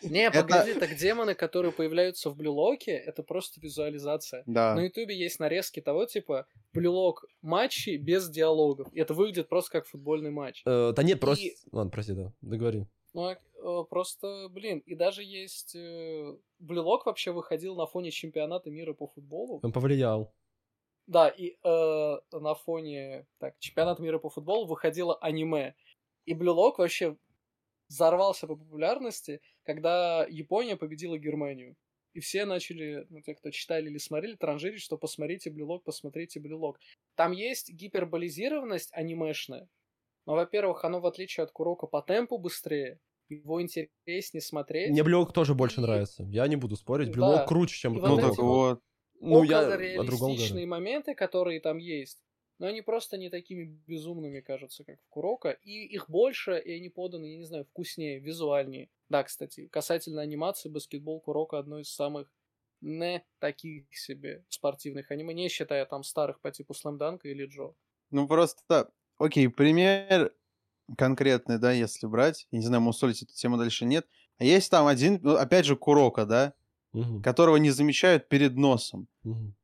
Не, Это- погоди, так демоны, которые появляются в блюлоке, это просто визуализация. Да. На ютубе есть нарезки того типа блюлок матчей без диалогов. И это выглядит просто как футбольный матч. Э, Да нет, просто... И- Ладно, прости, да, договори. Ну, э, просто, блин, и даже есть... э, Блюлок вообще выходил на фоне чемпионата мира по футболу. Он повлиял. Да, и э, на фоне так, чемпионата мира по футболу выходило аниме. И Blue Lock вообще взорвался по популярности, когда Япония победила Германию. И все начали, ну, те, кто читали или смотрели, транжирить, что посмотрите Blue Lock, посмотрите Blue Lock. Там есть гиперболизированность анимешная, но, во-первых, оно, в отличие от Куроко, по темпу быстрее, его интереснее смотреть. Мне Blue Lock тоже больше И- нравится. Я не буду спорить. Да. Blue Lock круче, чем И Ну вот так вот. Ну, я о другом реалистичные говорю. моменты, которые там есть, но они просто не такими безумными кажутся, как в Куроко, и их больше, и они поданы, я не знаю, вкуснее, визуальнее. Да, кстати, касательно анимации, баскетбол Куроко одно из самых не таких себе спортивных аниме, не считая там старых по типу Слэмданка или Джо. Ну просто, окей, пример конкретный, да, если брать. Я не знаю, мусолить эту тему дальше нет. А есть там один, ну, опять же, Курока, да, Мгм, которого не замечают перед носом. мгм.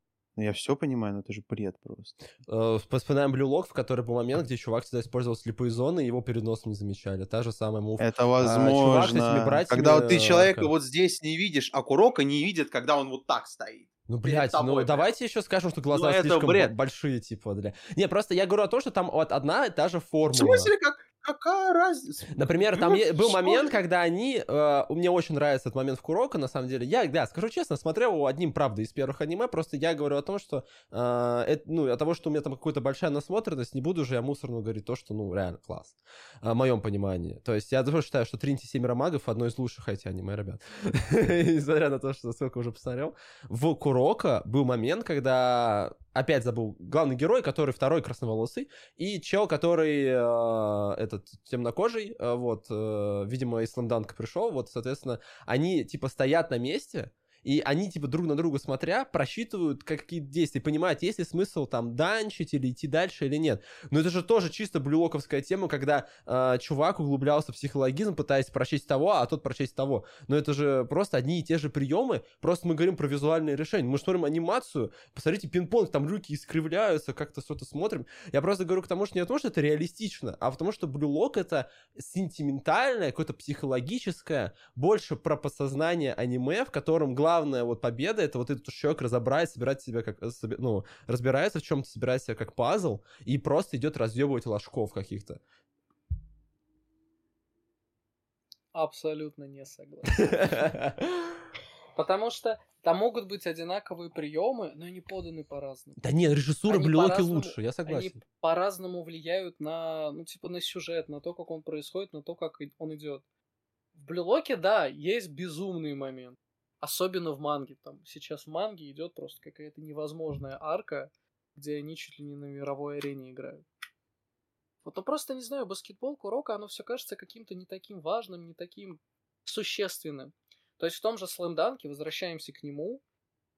Ну, я все понимаю, но это же бред просто. Э, Вспоминаем Блюлок, в который был момент, где чувак всегда использовал слепые зоны, и его перед носом не замечали. Та же самая мув. Это чувак с этими возможно. братьями, когда вот ты человека вот здесь не видишь, а Курока не видит, когда он вот так стоит. Ну, блядь, ну прям. давайте еще скажем, что глаза Ну, слишком бред. большие, типа, для... Не, просто я говорю о том, что там вот одна и та же В формула. смысле, как, какая разница? Например, там Ну, был что момент, когда они... э, мне очень нравится этот момент в Куроко, на самом деле. Я, да, скажу честно, смотрел его одним, правда, из первых аниме, просто я говорю о том, что... э, это, ну, от того, что у меня там какая-то большая насмотренность, не буду же я мусорно говорить то, что, ну, реально класс. В моем понимании. То есть я тоже считаю, что Тринити Семеро Магов одно из лучших эти аниме, ребят. Несмотря на то, что сколько уже посмотрел. В Куроко был момент, когда... Опять забыл. Главный герой, который второй красноволосый, и чел, который э, этот темнокожий, э, вот, э, видимо, из Сламданка пришел, вот, соответственно, они, типа, стоят на месте, и они, типа, друг на друга смотря, просчитывают какие действия, понимают, есть ли смысл там данчить или идти дальше или нет. Но это же тоже чисто блюлоковская тема, когда э, чувак углублялся в психологизм, пытаясь прочесть того, а тот прочесть того. Но это же просто одни и те же приемы, просто мы говорим про визуальные решения. Мы смотрим анимацию, посмотрите, пинг-понг, там руки искривляются, как-то что-то смотрим. Я просто говорю к тому, что не потому, что это реалистично, а потому, что блюлок это сентиментальное, какое-то психологическое, больше про подсознание аниме, в котором главная вот победа это вот этот человек разобрать, собирать себя как, э, ну, разбирается в чем-то, собирает себя как пазл и просто идет разъебывать ложков каких-то. Абсолютно не согласен. Потому что там могут быть одинаковые приемы, но они поданы по-разному. Да нет, режиссура Они блюлоки по-разному- лучше, я Они согласен. по-разному влияют на, ну, типа, на сюжет, на то, как он происходит, на то, как он идет. В Блюлоке, да, есть безумный момент. Особенно в манге. Там сейчас в манге идет просто какая-то невозможная арка, где они чуть ли не на мировой арене играют. Вот, ну просто не знаю, баскетбол, Курока, оно все кажется каким-то не таким важным, не таким существенным. То есть в том же слэмданке, возвращаемся к нему,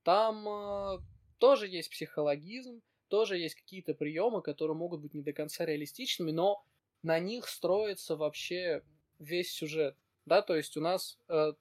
там э, тоже есть психологизм, тоже есть какие-то приемы, которые могут быть не до конца реалистичными, но на них строится вообще весь сюжет. Да, то есть у нас э,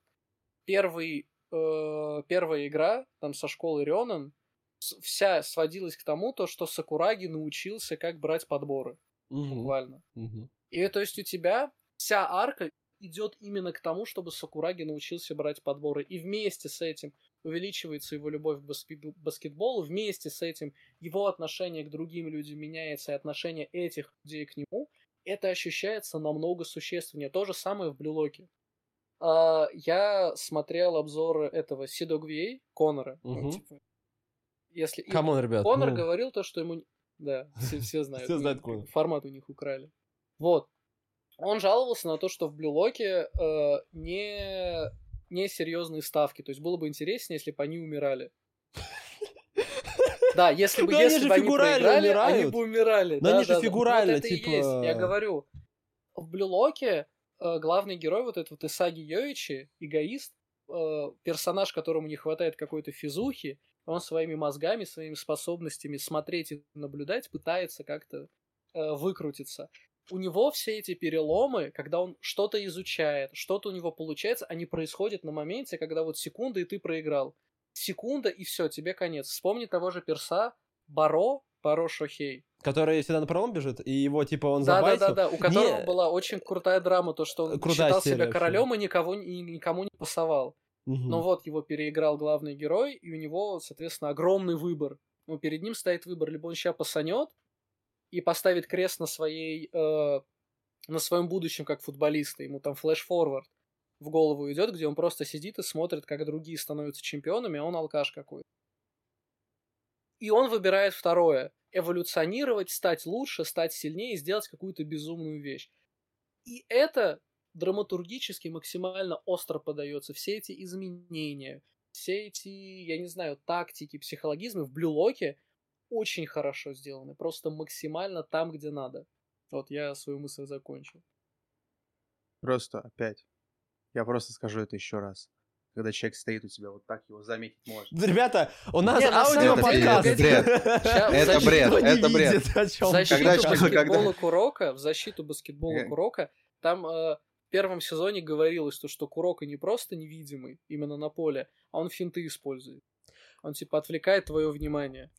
первый, э, первая игра там со школы Рёнан вся сводилась к тому, то, что Сакураги научился, как брать подборы. Мгм, Буквально. мгм. И то есть у тебя вся арка идет именно к тому, чтобы Сакураги научился брать подборы. И вместе с этим увеличивается его любовь к баскет- баскетболу, вместе с этим его отношение к другим людям меняется, и отношение этих людей к нему, это ощущается намного существеннее. То же самое в Blue Lock е. А, я смотрел обзоры этого CDawgVA, Конора. Ну, Мгм. типа, если... Come on, ребят. Конор ну, говорил то, что ему... Да, все, все знают. Все знают Ну, Конора. Формат у них украли. Вот. Он жаловался на то, что в Blue Lock е э, не, не серьезные ставки. То есть было бы интереснее, если бы они умирали. Да, если бы, если бы они проиграли, они бы умирали. Но они же фигурально, типа- я говорю. В Блюлоке главный герой, вот этот вот Исаги Йоичи, эгоист, э, персонаж, которому не хватает какой-то физухи, он своими мозгами, своими способностями смотреть и наблюдать пытается как-то э, выкрутиться. У него все эти переломы, когда он что-то изучает, что-то у него получается, они происходят на моменте, когда вот секунда, и ты проиграл. Секунда, и все, тебе конец. Вспомни того же перса Баро, Баро Шохей. Который всегда на пролом бежит, и его, типа, он Да, да, забайтил. да, да. У которого Не- была очень крутая драма, то, что он Крутая считал себя вообще. королем и никого, и никому не пасовал. Мгм. Но вот его переиграл главный герой, и у него, соответственно, огромный выбор. Ну, перед ним стоит выбор, либо он сейчас пасанет и поставит крест на своей, э, на своем будущем как футболиста, ему там флеш-форвард в голову идет, где он просто сидит и смотрит, как другие становятся чемпионами, а он алкаш какой-то. И он выбирает второе. Эволюционировать, стать лучше, стать сильнее и сделать какую-то безумную вещь. И это драматургически максимально остро подается. Все эти изменения, все эти, я не знаю, тактики, психологизмы в Блюлоке очень хорошо сделаны. Просто максимально там, где надо. Вот я свою мысль закончил. Просто опять. Я просто скажу это еще раз. Когда человек стоит у тебя вот так, его заметить можно. Ребята, у нас Не, на самом деле, аудиоподкаст. это бред. Это бред, это бред. В защиту Когда- баскетбола когда- Курока, в защиту баскетбола Э. Курока, там э, в первом сезоне говорилось, то, что Курока не просто невидимый именно на поле, а он финты использует. Он типа отвлекает твое внимание,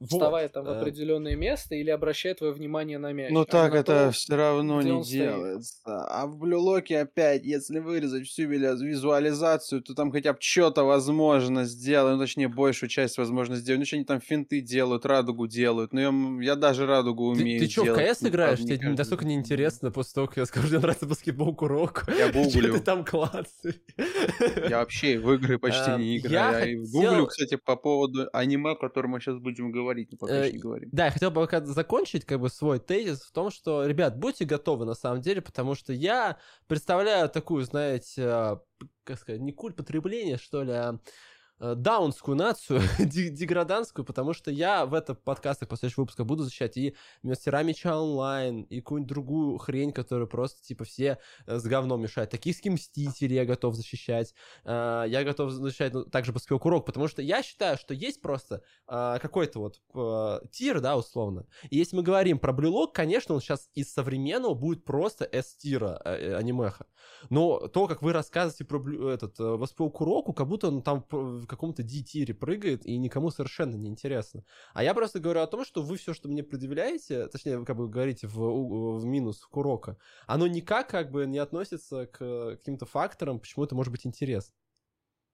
Вот, вставая там в э, определенное место или обращает твое внимание на мяч. Ну а так это то, все равно не стоит. делается. А в Блюлоке опять, если вырезать всю визуализацию, то там хотя бы что-то возможно сделать, ну точнее большую часть возможно сделать. Ну что они там финты делают, радугу делают. Ну я, я даже радугу Ты, умею ты чё, в делать, КС играешь? Тебе каждый настолько неинтересно после того, как я скажу, мне нравится баскетбол Курок. Я гуглю. ты там классы. Я вообще в игры почти Эм, не играю. Я хотел- гуглю, кстати, по поводу аниме, о котором мы сейчас будем говорить, но пока Э, еще не говорим. Да, я хотел бы пока закончить как бы свой тезис в том, что, ребят, будьте готовы на самом деле, потому что я представляю такую, знаете, а, как сказать, не культ потребления, что ли, а э, даунскую нацию, де- деграданскую, потому что я в этом подкастах последующих выпусках буду защищать и мастера меча онлайн, и какую-нибудь другую хрень, которую просто, типа, все э, с говном мешают. Токийские мстители я готов защищать. Э, Я готов защищать ну, также баскетбол Курок, потому что я считаю, что есть просто э, какой-то вот э, тир, да, условно. И если мы говорим про Блюлок, конечно, он сейчас из современного будет просто S-тира э, э, анимеха. Но то, как вы рассказываете про этот э, баскетбол Куроку, как будто он там каком-то D-тире прыгает, и никому совершенно не интересно. А я просто говорю о том, что вы все, что мне предъявляете, точнее, вы как бы говорите в, в минус Курока, оно никак как бы не относится к каким-то факторам, почему это может быть интересно.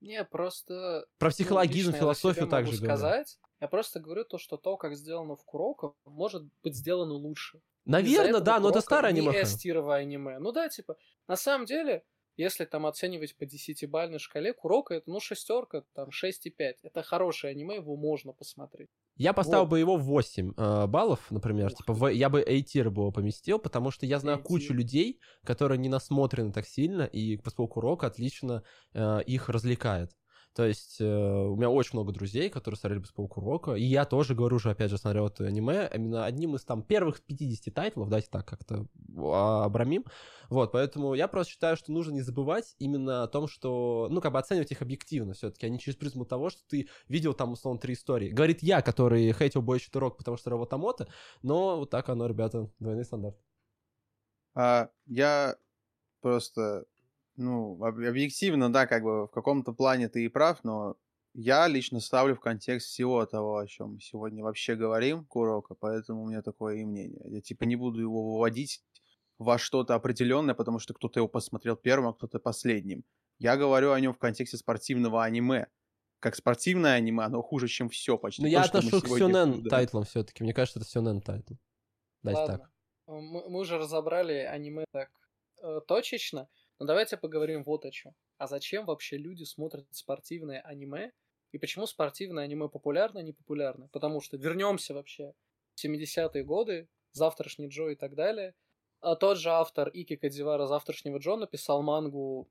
Не, просто... Про ну, психологизм, за философию также могу говорю. сказать. Я просто говорю то, что то, как сделано в Куроко, может быть сделано лучше. Наверное, да, но это старое не аниме. S-тировое аниме. Ну да, типа, на самом деле, если там оценивать по десятибальной шкале, Куроко это, ну, шестерка, там, 6,5. Это хорошее аниме, его можно посмотреть. Я поставил Вот. бы его в 8 э, баллов, например. Ух Типа, в- я бы A-tier бы его поместил, потому что я знаю A-tier. кучу людей, которые не насмотрены так сильно, и баскетбол Куроко отлично э, их развлекает. То есть э, у меня очень много друзей, которые смотрели «Баскетбол Куроко», и я тоже, говорю же, опять же, смотрел это аниме, именно одним из там первых 50 тайтлов, давайте так как-то а, обрамим. Вот, поэтому я просто считаю, что нужно не забывать именно о том, что, ну, как бы оценивать их объективно все-таки, а не через призму того, что ты видел там, условно, три истории. Говорит я, который хейтил Бойчи Турок, потому что Равотамото, но вот так оно, ребята, двойной стандарт. А, я просто, ну, об- объективно, да, как бы в каком-то плане ты и прав, но я лично ставлю в контекст всего того, о чем мы сегодня вообще говорим, Курока, поэтому у меня такое и мнение. Я типа не буду его выводить во что-то определенное, потому что кто-то его посмотрел первым, а кто-то последним. Я говорю о нем в контексте спортивного аниме, как спортивное аниме, оно хуже, чем все почти. Ну, то, я отношу к обсуждали. тайтлам все-таки. Мне кажется, это сёнэн тайтл. Давайте Ладно. так. Мы, мы уже разобрали аниме так э, точечно, но давайте поговорим вот о чем. А зачем вообще люди смотрят спортивное аниме? И почему спортивное аниме популярно, не популярно? Потому что вернемся вообще в 70-е годы, завтрашний Джо и так далее. А тот же автор Ики Кадзивара завтрашнего Джо написал мангу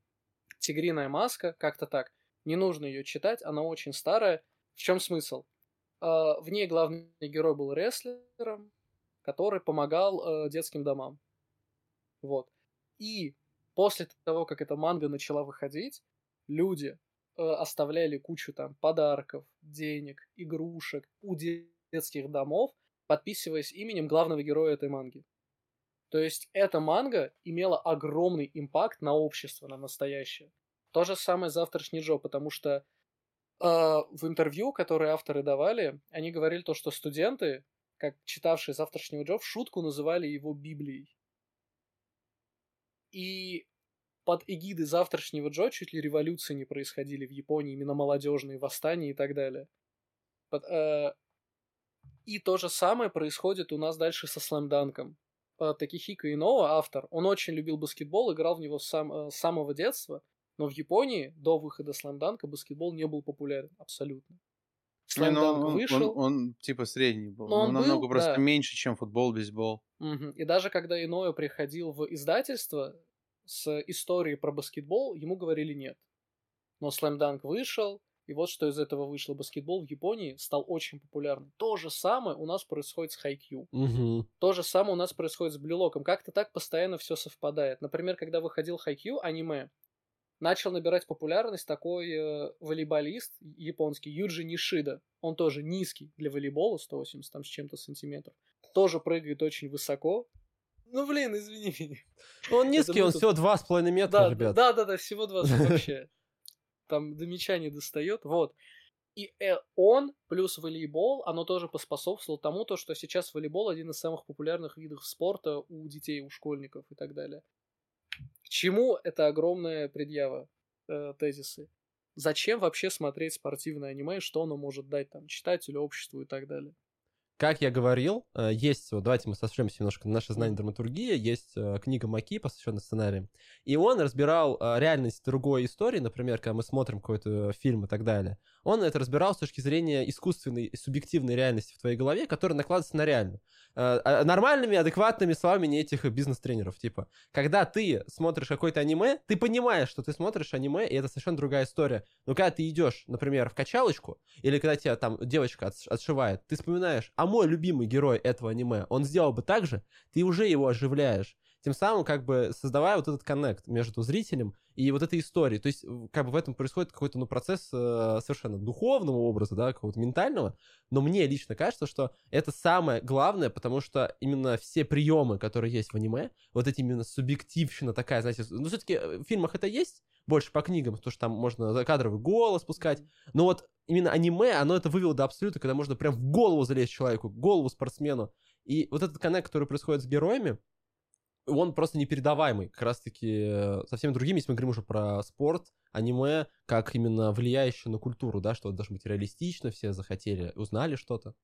«Тигриная маска», как-то так. Не нужно ее читать, она очень старая. В чем смысл? А, В ней главный герой был рестлером, который помогал э, детским домам. Вот. И после того, как эта манга начала выходить, люди э, оставляли кучу там подарков, денег, игрушек у де- детских домов, подписываясь именем главного героя этой манги. То есть эта манга имела огромный импакт на общество, на настоящее. То же самое завтрашний Джо, потому что э, в интервью, которые авторы давали, они говорили то, что студенты, как читавшие завтрашнего Джо, в шутку называли его Библией. И под эгидой завтрашнего Джо чуть ли революции не происходили в Японии, именно молодежные восстания и так далее. Под- э, И то же самое происходит у нас дальше со слэмданком. Э, Такихико Иноа, автор, он очень любил баскетбол, играл в него сам- э, с самого детства, но в Японии до выхода слэмданка баскетбол не был популярен абсолютно. Не, ну, Слэмданк он, вышел, он- он типа средний был. Но но он намного был, просто да. меньше, чем футбол, бейсбол. Мгм. И даже когда Иноя приходил в издательство с историей про баскетбол, ему говорили нет. Но Dunk вышел, и вот что из этого вышло. Баскетбол в Японии стал очень популярным. То же самое у нас происходит с Хайкью. Мгм. То же самое у нас происходит с Блюлоком. Как-то так постоянно все совпадает. Например, когда выходил Хайкью аниме, начал набирать популярность такой э, волейболист японский Юджи Нишида. Он тоже низкий для волейбола, 180 там с чем-то сантиметров. Тоже прыгает очень высоко. Ну, блин, извини меня. Он низкий, он тут- всего два с половиной метра, Да, ребят. да, да, да, всего 20 вообще. Там до мяча не достает. Вот. И э, он плюс волейбол, оно тоже поспособствовало тому, то, что сейчас волейбол один из самых популярных видов спорта у детей, у школьников и так далее. Чему это огромная предъява, э, тезисы? Зачем вообще смотреть спортивное аниме, что оно может дать там читателю, обществу и так далее? Как я говорил, э, есть, вот давайте мы сошлемся немножко на наше знание драматургии, есть э, книга Маки, посвященная сценариям, и он разбирал э, реальность другой истории, например, когда мы смотрим какой-то фильм и так далее, он это разбирал с точки зрения искусственной субъективной реальности в твоей голове, которая накладывается на реальную. А- Нормальными, адекватными словами не этих бизнес-тренеров, типа, когда ты смотришь какое-то аниме, ты понимаешь, что ты смотришь аниме, и это совершенно другая история. Но когда ты идешь, например, в качалочку, или когда тебя там девочка отш- отшивает, ты вспоминаешь, а мой любимый герой этого аниме, он сделал бы так же, ты уже его оживляешь. Тем самым, как бы, создавая вот этот коннект между зрителем и вот этой историей. То есть, как бы в этом происходит какой-то, ну, процесс э, совершенно духовного образа, да, какого-то ментального. Но мне лично кажется, что это самое главное, потому что именно все приемы, которые есть в аниме, вот эти именно субъективщина такая, знаете, ну, все-таки в фильмах это есть, больше по книгам, потому что там можно закадровый голос пускать, но вот именно аниме, оно это вывело до абсолюта, когда можно прям в голову залезть человеку, в голову спортсмену. И вот этот коннект, который происходит с героями, он просто непередаваемый. Как раз-таки э, со всеми другими, если мы говорим уже про спорт, аниме, как именно влияющее на культуру, да, что должно быть реалистично, все захотели, узнали что-то.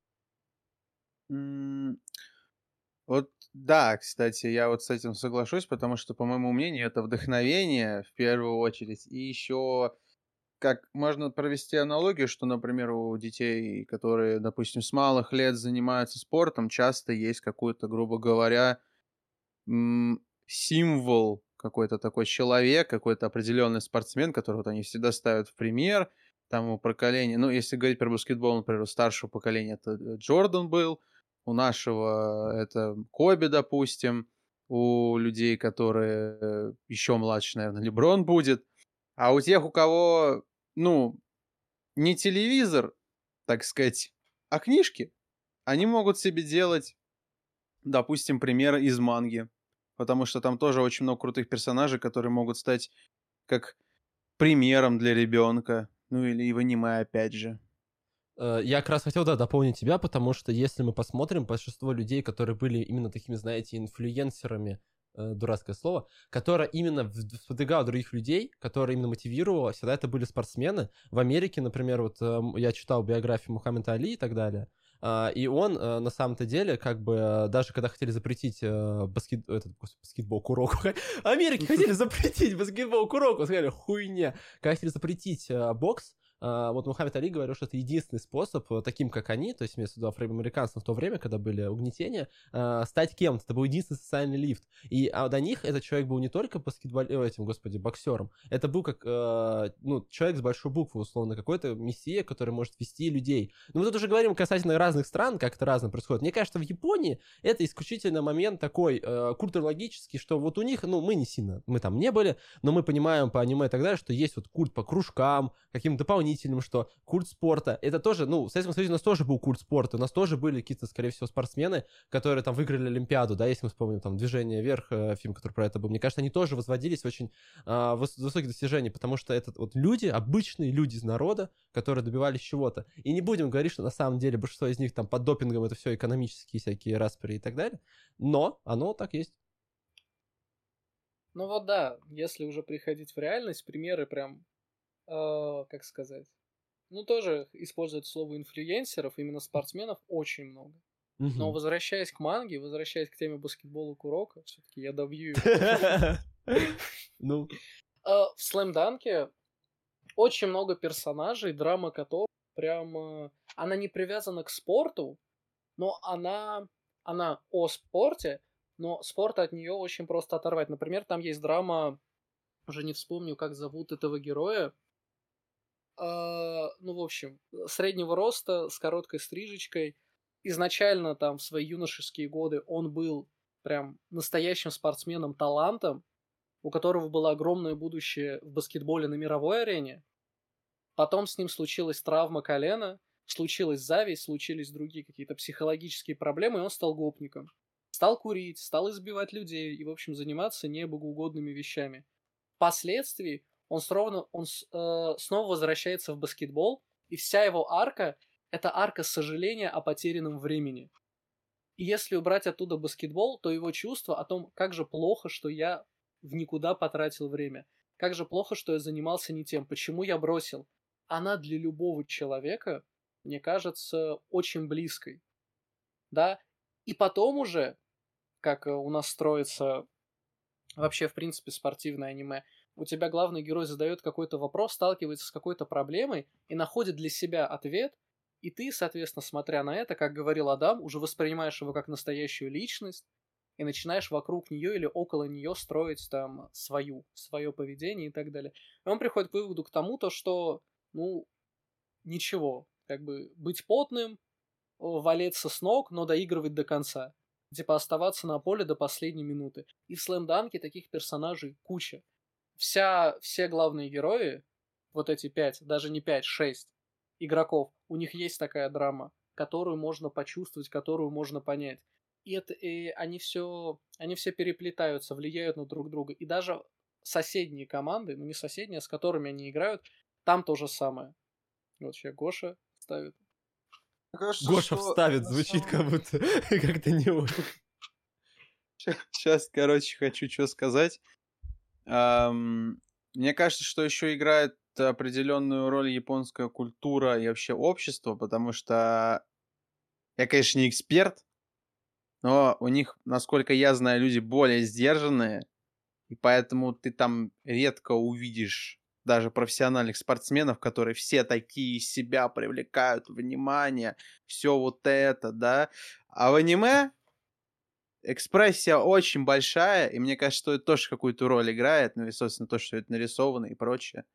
М, Вот да, кстати, я вот с этим соглашусь, потому что, по моему мнению, это вдохновение в первую очередь. И еще как можно провести аналогию, что, например, у детей, которые, допустим, с малых лет занимаются спортом, часто есть какой-то, грубо говоря, символ, какой-то такой человек, какой-то определенный спортсмен, которого они всегда ставят в пример, там у поколения, ну, если говорить про баскетбол, например, у старшего поколения это э, Джордан был, у нашего это Коби, допустим, у людей, которые еще младше, наверное, Леброн будет, а у тех, у кого, ну, не телевизор, так сказать, а книжки, они могут себе делать, допустим, примеры из манги, потому что там тоже очень много крутых персонажей, которые могут стать как примером для ребенка, ну или в аниме опять же. Э, Я как раз хотел, да, дополнить тебя, потому что если мы посмотрим, большинство людей, которые были именно такими, знаете, инфлюенсерами э, дурацкое слово, которая именно сподвигала других людей, которая именно мотивировала, всегда это были спортсмены. В Америке, например, вот эм, я читал биографию Мухаммеда Али и так далее, и он э, на самом-то деле, как бы, э, даже когда хотели запретить э, баскет... этот, баскетбол Куроку, Америки хотели запретить баскетбол Куроку, сказали, хуйня. Когда хотели запретить бокс, а, вот Мухаммед Али говорил, что это единственный способ, э, таким как они, то есть имеется в виду афроамериканцам в то время, когда были угнетения, а, стать кем-то. Это был единственный социальный лифт. И а до них этот человек был не только баскетбол... э, этим, господи, боксером. Это был как, э, ну, человек с большой буквы, условно, какой-то мессия, который может вести людей. Но мы тут уже говорим касательно разных стран, как это разно происходит. Мне кажется, в Японии это исключительно момент такой культурологический, что вот у них, ну, мы не сильно, мы там не были, но мы понимаем по аниме и так далее, что есть вот культ по кружкам, каким-то дополнительным, что культ спорта, это тоже, ну, в Советском Союзе у нас тоже был культ спорта, у нас тоже были какие-то, скорее всего, спортсмены, которые там выиграли Олимпиаду, да, если мы вспомним там «Движение вверх», э, фильм, который про это был, мне кажется, они тоже возводились в очень э, выс- высокие достижения, потому что это вот люди, обычные люди из народа, которые добивались чего-то. И не будем говорить, что на самом деле большинство из них там под допингом это все экономические всякие распри и так далее, но оно так есть. Ну вот да, если уже приходить в реальность, примеры прям, э, как сказать, ну тоже используют слово инфлюенсеров, именно спортсменов очень много. Но возвращаясь к манге, возвращаясь к теме баскетбола Курока, все-таки я добью. Ну, Э, В Слэмданке очень много персонажей, драма которых прям... Она не привязана к спорту, но она, она о спорте, но спорт от нее очень просто оторвать. Например, там есть драма, уже не вспомню, как зовут этого героя. Э, ну, в общем, среднего роста, с короткой стрижечкой. Изначально там в свои юношеские годы он был прям настоящим спортсменом, талантом, у которого было огромное будущее в баскетболе на мировой арене. Потом с ним случилась травма колена, случилась зависть, случились другие какие-то психологические проблемы, и он стал гопником. Стал курить, стал избивать людей и, в общем, заниматься небогоугодными вещами. Впоследствии он, снова, он э, снова возвращается в баскетбол, и вся его арка – это арка сожаления о потерянном времени. И если убрать оттуда баскетбол, то его чувство о том, как же плохо, что я в никуда потратил время. Как же плохо, что я занимался не тем. Почему я бросил? Она для любого человека, мне кажется, очень близкой. Да? И потом уже, как э, у нас строится вообще, в принципе, спортивное аниме, у тебя главный герой задает какой-то вопрос, сталкивается с какой-то проблемой и находит для себя ответ, и ты, соответственно, смотря на это, как говорил Адам, уже воспринимаешь его как настоящую личность, и начинаешь вокруг нее или около нее строить там свою, свое поведение и так далее. И он приходит к выводу к тому, то, что, ну, ничего, как бы быть потным, о, валиться с ног, но доигрывать до конца. Типа оставаться на поле до последней минуты. И в слэмданке таких персонажей куча. Вся, все главные герои, вот эти пять, даже не пять, шесть игроков, у них есть такая драма, которую можно почувствовать, которую можно понять. И, это, и они все они все переплетаются, влияют на друг друга. И даже соседние команды, ну не соседние, а с которыми они играют, там то же самое. Вот сейчас Гоша ставит. Кажется, Гоша что вставит, звучит как будто как-то не очень. Сейчас, короче, хочу что сказать. Мне кажется, что еще играет определенную роль японская культура и вообще общество, потому что я, конечно, не эксперт, но у них, насколько я знаю, люди более сдержанные, и поэтому ты там редко увидишь даже профессиональных спортсменов, которые все такие из себя привлекают внимание, все вот это, да. А в аниме экспрессия очень большая, и мне кажется, что это тоже какую-то роль играет, ну и, собственно, то, что это нарисовано и прочее.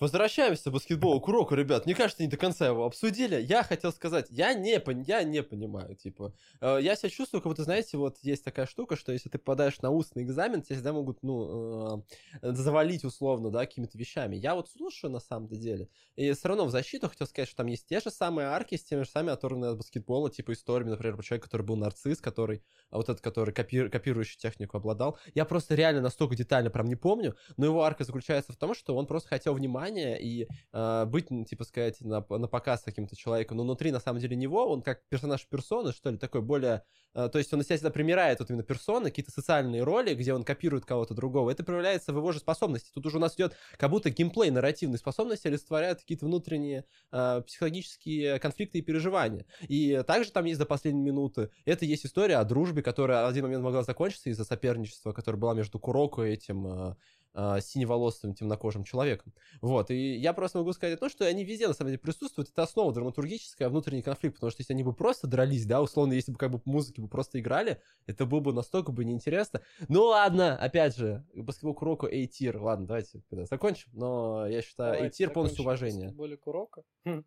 Возвращаемся к баскетболу, к уроку, ребят. Мне кажется, не до конца его обсудили. Я хотел сказать, я не, пон- я не понимаю, типа. э, я себя чувствую, как будто, знаете, вот есть такая штука, что если ты попадаешь на устный экзамен, тебя всегда могут, ну, э, завалить условно, да, какими-то вещами. Я вот слушаю на самом-то деле. И все равно в защиту хотел сказать, что там есть те же самые арки с теми же самыми оторванными от баскетбола, типа историями, например, про человека, который был нарцисс, который, а вот этот, который копи- копирующий технику обладал. Я просто реально настолько детально прям не помню, но его арка заключается в том, что он просто хотел внимания, переживания и э, быть, типа сказать, на, на показ каким-то человеком, но внутри на самом деле него он как персонаж персоны, что ли, такой более... Э, то есть он из себя всегда примирает вот именно персоны, какие-то социальные роли, где он копирует кого-то другого. Это проявляется в его же способности. Тут уже у нас идет как будто геймплей нарративной способности олицетворяет какие-то внутренние э, психологические конфликты и переживания. И также там есть до последней минуты. Это есть история о дружбе, которая в один момент могла закончиться из-за соперничества, которое было между Куроко и этим э, э, синеволосым темнокожим человеком. Вот, и я просто могу сказать то, что они везде, на самом деле, присутствуют. Это основа драматургическая, внутренний конфликт, потому что если они бы просто дрались, да, условно, если бы как бы музыки бы просто играли, это было бы настолько бы неинтересно. Ну ладно, опять же, баскетбол Куроко A-тир, ладно, давайте когда закончим, но я считаю, A-тир полностью уважение. Более Куроко. Хм.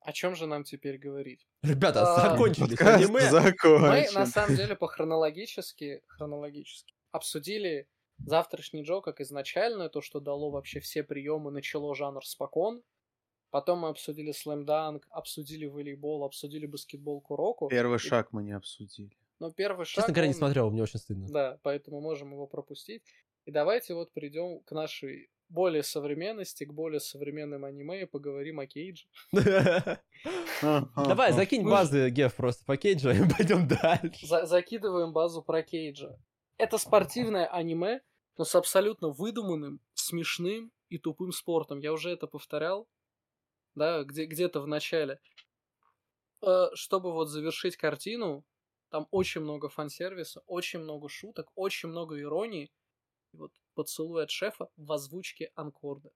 О чем же нам теперь говорить? Ребята, А, аниме. Мы, на самом деле, по хронологически, хронологически обсудили завтрашний Джо как изначально, то, что дало вообще все приемы, начало жанр спокон. Потом мы обсудили слэмданк, обсудили волейбол, обсудили баскетбол Куроку. Первый шаг мы не обсудили. Но первый шаг... Честно говоря, не он- смотрел, мне очень стыдно. Да, поэтому можем его пропустить. И давайте вот придем к нашей более современности, к более современным аниме и поговорим о Кейдже. Давай, закинь базы, Геф, просто по кейджу, и пойдем дальше. За- закидываем базу про Кейджа. Это спортивное аниме, но с абсолютно выдуманным, смешным и тупым спортом. Я уже это повторял, да, где- где-то в начале. Э, Чтобы вот завершить картину, там очень много фан-сервиса, очень много шуток, очень много иронии. И вот поцелуй от шефа в озвучке Анкорда.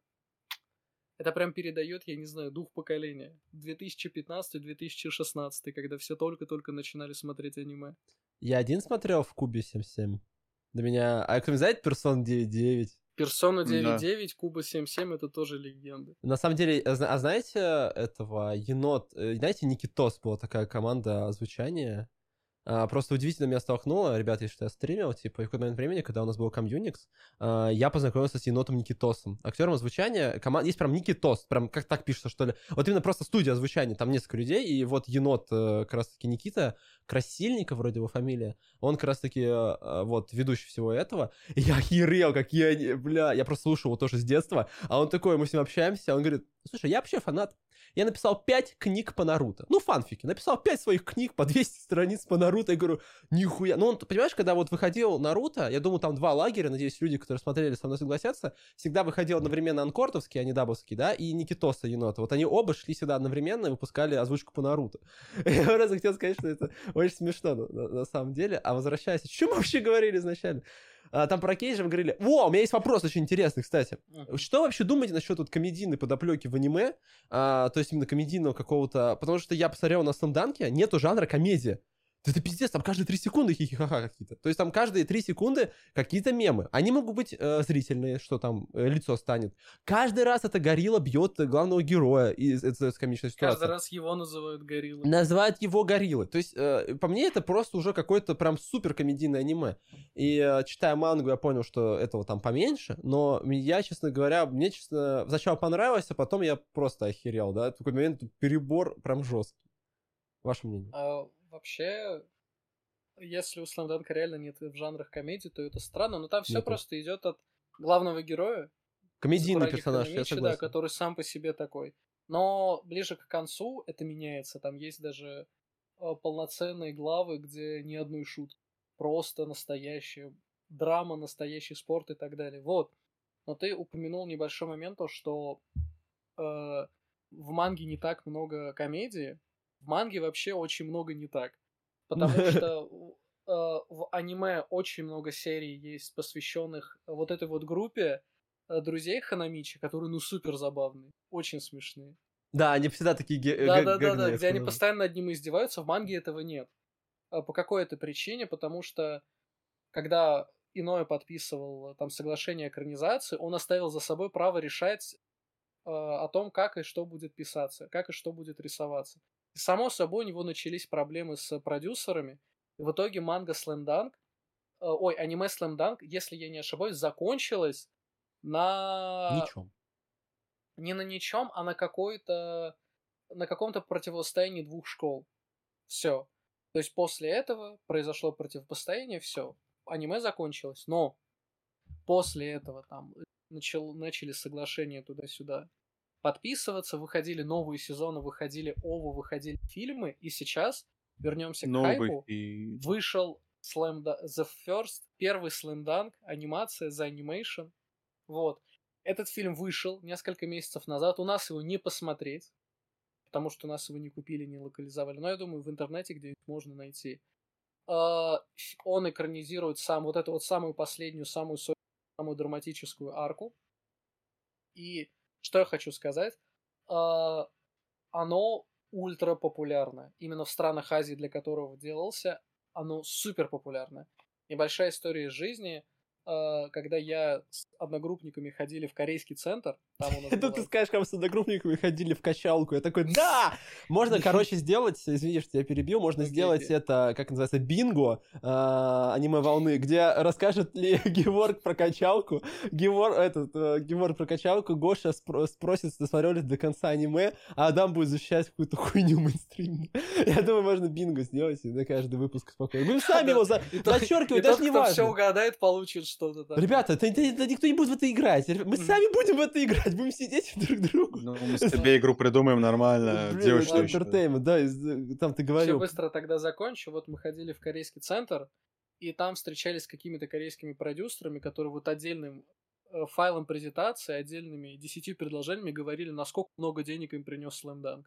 Это прям передает, я не знаю, дух поколения. 2015-2016, когда все только-только начинали смотреть аниме. Я один смотрел в Кубе 7.7. До меня... А кто знает Персон 9.9? Персона Да. 9.9, Куба 7.7 это тоже легенды. На самом деле, а а знаете этого енот... э, Знаете, Никитос была такая команда озвучания? А, просто удивительно меня столкнуло, ребята, если что я стримил, типа, и в какой-то момент времени, когда у нас был комьюникс, а, я познакомился с енотом Никитосом. Актером озвучания, команда, есть прям Никитос, прям как так пишется, что ли. Вот именно просто студия озвучания, там несколько людей, и вот енот, э, как раз-таки Никита, Красильников вроде его фамилия, он как раз-таки, э, э, вот, ведущий всего этого. И я охерел, как я, бля, я просто слушал его тоже с детства, а он такой, мы с ним общаемся, он говорит, слушай, я вообще фанат. Я написал 5 книг по Наруто. Ну, фанфики. Написал 5 своих книг по 200 страниц по Наруто. Я говорю, нихуя. Ну, он, понимаешь, когда вот выходил Наруто, я думаю, там два лагеря, надеюсь, люди, которые смотрели, со мной согласятся, всегда выходил одновременно Анкортовский, а не Дабовский, да, и Никитоса Енота. Вот они оба шли сюда одновременно и выпускали озвучку по Наруто. Я просто хотел сказать, что это очень смешно на, на- самом деле. А возвращаясь, о чем мы вообще говорили изначально? А, там про Кейджа мы говорили. Во, у меня есть вопрос очень интересный, кстати. Что вообще думаете насчет вот комедийной подоплеки в аниме? А, то есть именно комедийного какого-то... Потому что я посмотрел на Слэмданке, нету жанра комедия. Это пиздец, там каждые три секунды хихихаха какие-то. То есть там каждые три секунды какие-то мемы. Они могут быть э, зрительные, что там э, лицо станет. Каждый раз эта горилла бьет главного героя из этой комичной ситуации. Каждый раз его называют гориллой. Называют его гориллой. То есть, э, по мне, это просто уже какое-то прям супер комедийное аниме. И э, читая мангу, я понял, что этого там поменьше. Но я, честно говоря, мне, честно, сначала понравилось, а потом я просто охерел, да. В такой момент перебор прям жесткий. Ваше мнение? А, вообще, если у Сламданка реально нет в жанрах комедии, то это странно, но там все Нету. просто идет от главного героя, Комедийный персонаж, я Ханамичи, да, согласен. который сам по себе такой. Но ближе к концу это меняется. Там есть даже э, полноценные главы, где ни одной шутки. Просто настоящая драма, настоящий спорт и так далее. Вот. Но ты упомянул небольшой момент, то, что э, в манге не так много комедии. В манге вообще очень много не так. Потому что э, в аниме очень много серий есть, посвященных вот этой вот группе э, друзей Ханамичи, которые, ну, супер забавные, очень смешные. Да, они всегда такие ге- Да, гэ- да, да, да, гэгные, где они постоянно над ним издеваются, в манге этого нет. А По какой-то причине, потому что когда Иное подписывал э, там соглашение экранизации, он оставил за собой право решать э, о том, как и что будет писаться, как и что будет рисоваться. И само собой у него начались проблемы с продюсерами. И в итоге манга Slam Dunk, э, ой, аниме Slam Dunk, если я не ошибаюсь, закончилось на Ничем. не на ничем, а на какой-то на каком-то противостоянии двух школ. Все. То есть после этого произошло противопостояние, все. Аниме закончилось. Но после этого там начал, начали соглашения туда-сюда подписываться, выходили новые сезоны, выходили ОВА, выходили фильмы, и сейчас, вернемся к Новый хайпу, фильм. вышел Slam The First, первый Slam Dunk, анимация, The Animation. Вот. Этот фильм вышел несколько месяцев назад, у нас его не посмотреть, потому что у нас его не купили, не локализовали, но я думаю, в интернете где-нибудь можно найти. А, Он экранизирует сам вот эту вот самую последнюю, самую, самую драматическую арку. И что я хочу сказать? А, Оно ультра популярно. Именно в странах Азии, для которого делался, оно супер популярно. Небольшая история из жизни. а, Когда я с одногруппниками ходили в корейский центр, Это ты скажешь, как мы с одногруппниками ходили в качалку. Я такой, да! Можно, короче, сделать, извини, что я перебью, можно сделать это, как называется, бинго а, аниме волны, где расскажет ли Геворг про качалку. Геворг, этот, э, Геворг про качалку, Гоша спро- спросит, досмотрел ли до конца аниме, а Адам будет защищать какую-то хуйню мейнстримную. Я думаю, можно бинго сделать на каждый выпуск спокойно. Будем сами его зачеркивать, даже не кто все важно. угадает, получит что-то. Ребята, никто не будет в это играть. Мы сами будем в это играть, будем сидеть друг другу. Ну, мы себе игру придумаем нормально. Блин, это точно. entertainment, да, из- там ты Все говорил. быстро тогда закончу. Вот мы ходили в корейский центр, и там встречались с какими-то корейскими продюсерами, которые вот отдельным э, файлом презентации, отдельными десятью предложениями говорили, насколько много денег им принес Slam Dunk.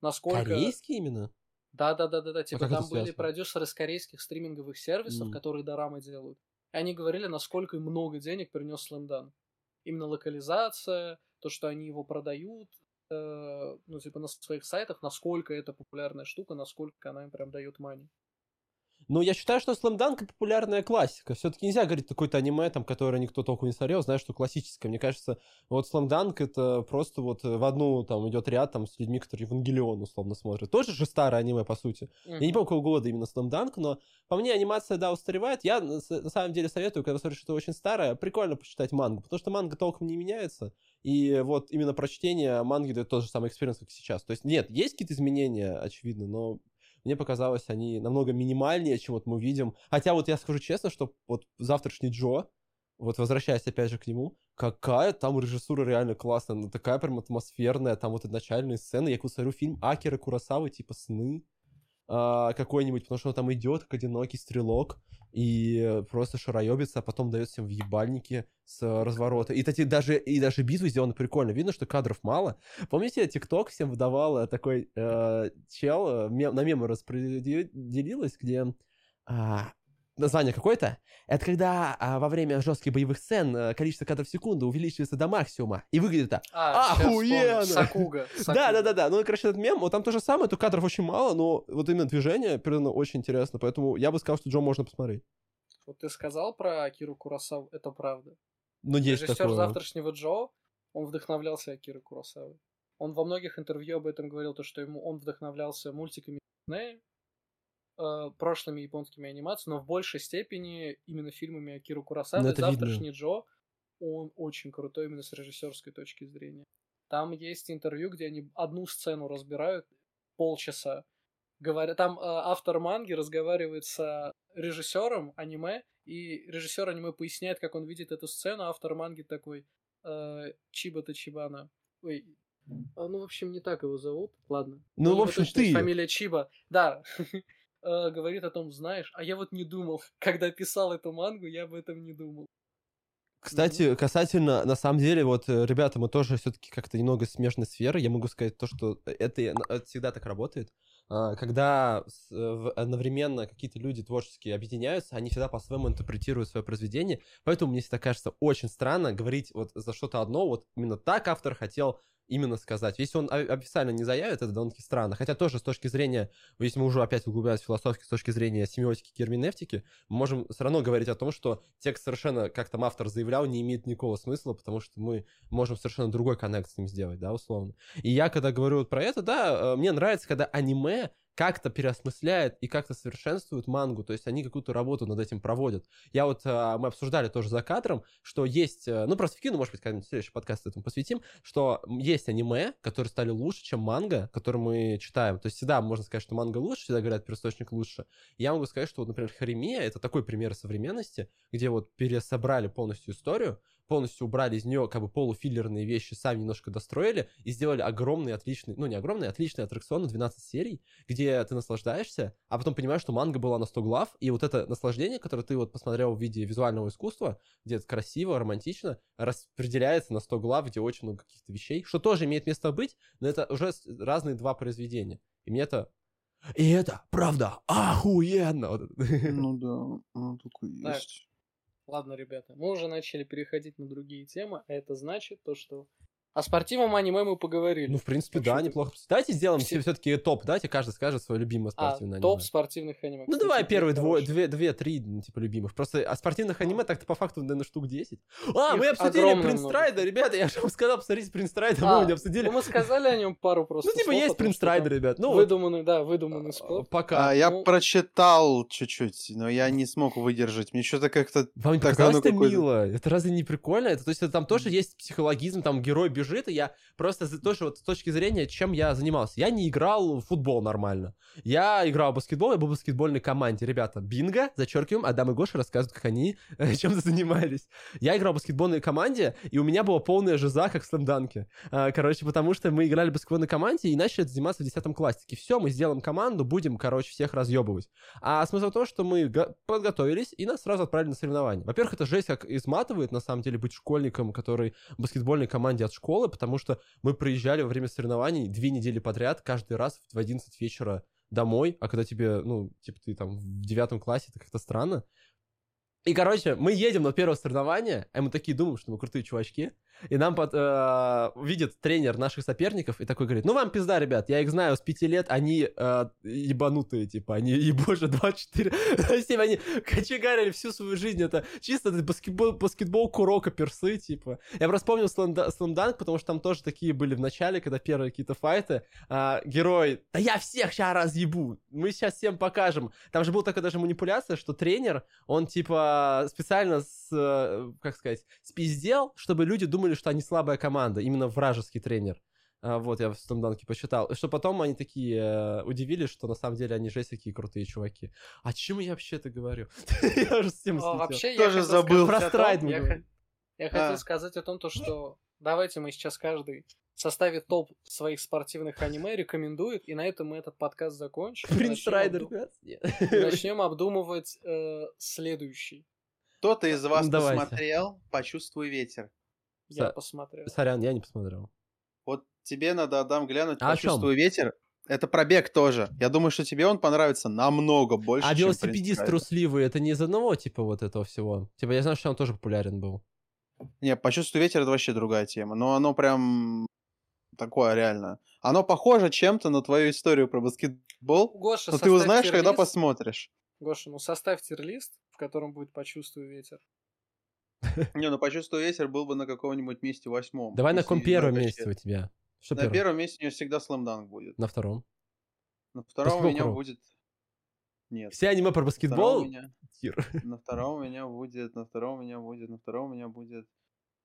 Насколько... Корейский именно? Да, да, да, да, да. Типа это там были связано? продюсеры с корейских стриминговых сервисов, М. которые дорамы делают. И они говорили, насколько много денег принес Slam Dunk. Именно локализация, то, что они его продают, э, ну, типа, на своих сайтах, насколько это популярная штука, насколько она им прям дает мани. Ну, я считаю, что Dunk популярная классика. Все-таки нельзя говорить какое-то аниме, там, которое никто толком не смотрел, знаешь, что классическое. Мне кажется, вот Dunk это просто вот в одну там идет ряд там с людьми, которые Евангелион условно смотрят. Тоже же старое аниме, по сути. Я не помню, какого года именно Dunk, но по мне анимация, да, устаревает. Я на самом деле советую, когда смотришь что-то очень старое, прикольно почитать мангу, потому что манга толком не меняется. И вот именно прочтение манги дает тот же самый experience, как сейчас. То есть нет, есть какие-то изменения, очевидно, но мне показалось, они намного минимальнее, чем вот мы видим. Хотя вот я скажу честно, что вот завтрашний Джо, вот возвращаясь опять же к нему, какая там режиссура реально классная, она такая прям атмосферная, там вот начальные сцены, я смотрю фильм Акиры Куросавы, типа «Сны», а, какой-нибудь, потому что он там идет, как одинокий стрелок, и просто шароебится, а потом дает всем в ебальники с разворота. И, кстати, даже, и даже битвы сделаны прикольно. Видно, что кадров мало. Помните, ТикТок всем выдавал э, такой э, чел, э, мем- на мемы распределилось, где а, название какое-то. Это когда а, во время жестких боевых сцен э, количество кадров в секунду увеличивается до максимума. И выглядит это А, щас Охуенно! Сакуга. да, да, да, да. Ну, короче, этот мем, вот там то же самое, то кадров очень мало, но вот именно движение передано очень интересно. Поэтому я бы сказал, что Джо можно посмотреть. Вот ты сказал про Акиру Курасаву, это правда. Но есть Режиссер такое. завтрашнего Джо, он вдохновлялся Акирой Курасавой. Он во многих интервью об этом говорил, то, что ему он вдохновлялся мультиками Диснея, э, прошлыми японскими анимациями, но в большей степени именно фильмами Акиру Курасавы. Ну, это видно. Завтрашний Джо, он очень крутой именно с режиссерской точки зрения. Там есть интервью, где они одну сцену разбирают полчаса. Говоря, там э, автор манги разговаривает с режиссером аниме, и режиссер аниме поясняет, как он видит эту сцену, а автор манги такой э, Чиба Чибана. Ой, а, ну, в общем, не так его зовут. Ладно. Ну, в него общем, ты. Фамилия Чиба. Да. Э, Говорит о том, знаешь, а я вот не думал. Когда писал эту мангу, я об этом не думал. Кстати, касательно, на самом деле, вот, э, ребята, мы тоже все-таки как-то немного смежной сферы. Я могу сказать то, что это, это всегда так работает. А, Когда в- одновременно какие-то люди творческие объединяются, они всегда по-своему интерпретируют свое произведение. Поэтому мне всегда кажется очень странно говорить вот за что-то одно, вот именно так автор хотел именно сказать. Если он официально не заявит, это довольно-таки странно. Хотя тоже с точки зрения, если мы уже опять углубляемся философски, с точки зрения семиотики, герменевтики, мы можем все равно говорить о том, что текст совершенно, как там автор заявлял, не имеет никакого смысла, потому что мы можем совершенно другой коннект с ним сделать, да, условно. И я, когда говорю вот про это, да, э, мне нравится, когда аниме как-то переосмысляет и как-то совершенствует мангу, то есть они какую-то работу над этим проводят. Я вот, а, мы обсуждали тоже за кадром, что есть, э, ну просто в кино, может быть, когда-нибудь следующий подкаст этому посвятим, что есть аниме, которые стали лучше, чем манга, которые мы читаем. То есть всегда можно сказать, что манга лучше, всегда говорят, первоисточник лучше. Я могу сказать, что вот, например, Харемия — это такой пример современности, где вот пересобрали полностью историю, полностью убрали из нее как бы полуфиллерные вещи, сами немножко достроили и сделали огромный, отличный, ну не огромный, отличный аттракцион на 12 серий, где ты наслаждаешься, а потом понимаешь, что манга была на 100 глав, и вот это наслаждение, которое ты вот посмотрел в виде визуального искусства, где это красиво, романтично, распределяется на 100 глав, где очень много каких-то вещей, что тоже имеет место быть, но это уже разные два произведения. И мне это и это, правда, охуенно. Ну да, ну такой есть. Ладно, ребята, мы уже начали переходить на другие темы, а это значит то, что о спортивном аниме мы поговорили. Ну, в принципе, так да, неплохо. Давайте сделаем все... все-таки топ, давайте каждый скажет свое любимое а, спортивное а, аниме. топ спортивных аниме. Ну, давай первые двое, две, две, три, ну, типа, любимых. Просто о спортивных аниме так-то по факту, наверное, штук 10. А, Их мы обсудили Принц Райда, ребята, я же вам сказал, посмотрите Принц Райда, а, мы не обсудили. Ну, мы сказали о нем пару просто Ну, типа, есть Принц Райда, ребят. Ну, выдуманный, да, выдуманный спорт. Пока. А, я ну прочитал чуть-чуть, но я не смог выдержать. Мне что-то как-то... Вам не показалось это мило? Это разве не прикольно? Это, то есть, там тоже есть психологизм, там герой бежит, и я Просто тоже вот с точки зрения, чем я занимался. Я не играл в футбол нормально. Я играл в баскетбол, я был в баскетбольной команде. Ребята, бинго, зачеркиваем, Адам и Гоша рассказывают, как они э, чем занимались. Я играл в баскетбольной команде, и у меня была полная жиза, как в слэмданке. А, короче, потому что мы играли в баскетбольной команде и начали заниматься в 10 классе. Все, мы сделаем команду, будем, короче, всех разъебывать. А смысл в том, что мы подготовились, и нас сразу отправили на соревнования. Во-первых, это жесть как изматывает, на самом деле, быть школьником, который в баскетбольной команде от школы, потому что мы приезжали во время соревнований две недели подряд, каждый раз в 11 вечера домой, а когда тебе, ну, типа ты там в девятом классе, это как-то странно. И, короче, мы едем на первое соревнование, а мы такие думаем, что мы крутые чувачки, и нам под, э, видит тренер наших соперников и такой говорит, ну вам пизда, ребят, я их знаю с пяти лет, они э, ебанутые, типа, они, и боже, 24, 7, они кочегарили всю свою жизнь, это чисто баскетбол, баскетбол курока персы, типа. Я просто помню Слэмданк, потому что там тоже такие были в начале, когда первые какие-то файты, э, герой, да я всех сейчас разъебу, мы сейчас всем покажем. Там же была такая даже манипуляция, что тренер, он, типа, специально с, э, как сказать, спиздел, чтобы люди думали, что они слабая команда, именно вражеский тренер. А, вот, я в Стомданке посчитал. Что потом они такие э, удивились, что на самом деле они жесть какие крутые чуваки. А чем я вообще это говорю? Я уже с тем Вообще, я тоже забыл. Про страйд Я хотел а. сказать о том, что давайте мы сейчас каждый составит топ своих спортивных аниме, рекомендует, и на этом мы этот подкаст закончим. Принц Райдер, Начнем обдумывать э, следующий. Кто-то из вас посмотрел «Почувствуй ветер». Я посмотрел. Сорян, я не посмотрел. Вот тебе надо, Адам, глянуть а «Почувствуй ветер». Это пробег тоже. Я думаю, что тебе он понравится намного больше, А велосипедист трусливый, это не из одного типа вот этого всего? Типа я знаю, что он тоже популярен был. Не, «Почувствуй ветер» — это вообще другая тема. Но оно прям такое реально. Оно похоже чем-то на твою историю про баскетбол, Гоша, но ты узнаешь, когда посмотришь. Гоша, ну составь тирлист, в котором будет «Почувствуй ветер». Не, ну почувствую ветер был бы на каком-нибудь месте восьмом. Давай на каком первом месте у тебя? Что на первом месте у меня всегда слэмданк будет. На втором? На втором у меня будет... Нет. Все аниме про баскетбол? На втором у меня будет, на втором у меня будет, на втором у меня будет...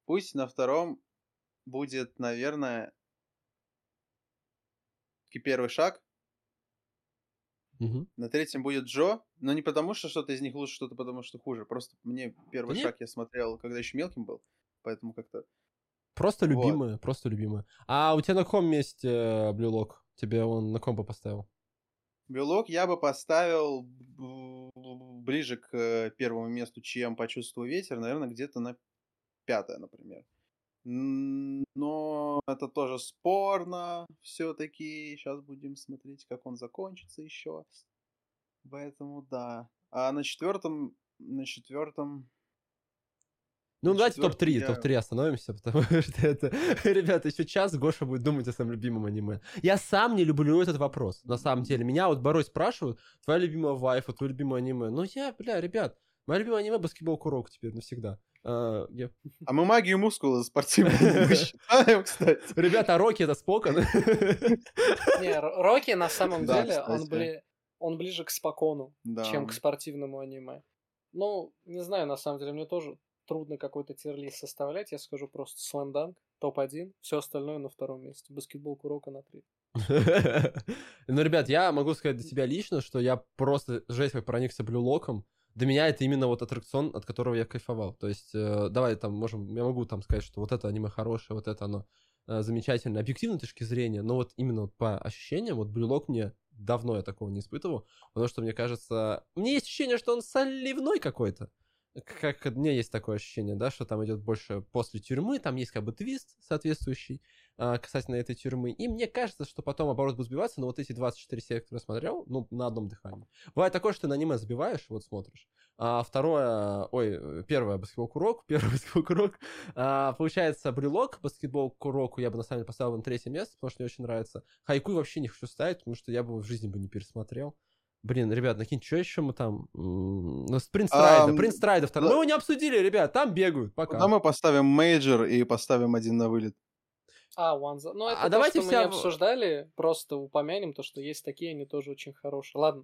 Пусть на втором будет, наверное, первый шаг. Угу. На третьем будет Джо, но не потому, что что-то из них лучше, что-то потому, что хуже. Просто мне первый да шаг я смотрел, когда еще мелким был, поэтому как-то... Просто вот. просто любимые. А у тебя на каком месте Блюлок? Тебе он на ком бы поставил? Блюлок я бы поставил ближе к э, первому месту, чем «Почувствую ветер», наверное, где-то на пятое, например. Но это тоже спорно все-таки. Сейчас будем смотреть, как он закончится еще. Поэтому да. А на четвертом, на четвертом... Ну, на давайте топ-3, я... топ-3 остановимся, потому что это... Ребята, еще час Гоша будет думать о своем любимом аниме. Я сам не люблю этот вопрос, на самом деле. Меня вот Борой спрашивают, твоя любимая вайфа, твое любимое аниме. Ну, я, бля, ребят, Мое любимое аниме баскетбол Курок теперь навсегда. А, я- А мы магию мускула спортивную считаем, кстати. Ребята, а Рокки это Спокон? Не, Рокки на самом деле, он, бли- он ближе к спокону, чем к спортивному аниме. Ну, не знаю, на самом деле, мне тоже трудно какой-то тирлист составлять. Я скажу просто Dunk, топ-1, все остальное на втором месте. Баскетбол Курока на третьем. Ну, ребят, я могу сказать для себя лично, что я просто жесть как проникся блюлоком. Для меня это именно вот аттракцион, от которого я кайфовал. То есть, э, давай там можем, я могу там сказать, что вот это аниме хорошее, вот это оно э, замечательное, объективной точки зрения, но вот именно вот по ощущениям, вот блюлок мне давно я такого не испытывал, потому что мне кажется, мне есть ощущение, что он соливной какой-то. Как меня есть такое ощущение, да, что там идет больше после тюрьмы, там есть как бы твист соответствующий а, касательно этой тюрьмы. И мне кажется, что потом оборот будет сбиваться, но вот эти 24 серии, которые я смотрел, ну, на одном дыхании. Бывает такое, что ты на аниме забиваешь, вот смотришь, а второе, ой, первое баскетбол курок, первый баскетбол курок, а, получается брелок, баскетбол куроку я бы на самом деле поставил на третье место, потому что мне очень нравится. Хайкуй вообще не хочу ставить, потому что я бы в жизни бы не пересмотрел. Блин, ребят, накиньте, что еще мы там? Ну, Принц Страйда, Ам, Принц Страйда второй. да. Мы его не обсудили, ребят, там бегают, пока. Тогда мы поставим Major и поставим один на вылет. А, One. Ну, это А то, давайте что мы вся не в- обсуждали, просто упомянем то, что есть такие, они тоже очень хорошие. Ладно.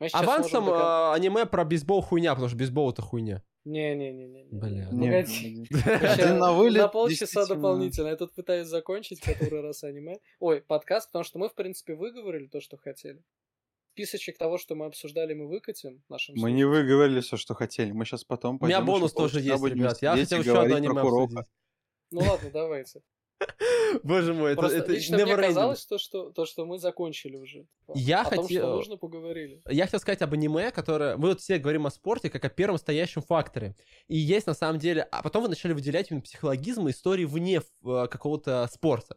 Мы Авансом можем докон- э, аниме про бейсбол хуйня, потому что бейсбол это хуйня. Не-не-не-не. Бля, Не, Погоди. На вылет. На полчаса дополнительно. Я тут пытаюсь закончить который раз аниме. Ой, подкаст, потому что мы, в принципе, выговорили то, что хотели. Списочек того, что мы обсуждали, мы выкатим нашим Мы не выговорили все, что хотели. Мы сейчас потом У меня пойдем еще бонус тоже есть, ребят. Я хотел еще одно говорить про аниме обсудить. Ну ладно, давайте. Боже мой, это, это лично мне казалось, то что, то, что мы закончили уже. Я о том, хотел- что нужно, поговорили. Я хотел сказать об аниме, которое... Мы вот все говорим о спорте как о первом стоящем факторе. И есть на самом деле... А потом вы начали выделять именно психологизм и истории вне э, какого-то спорта.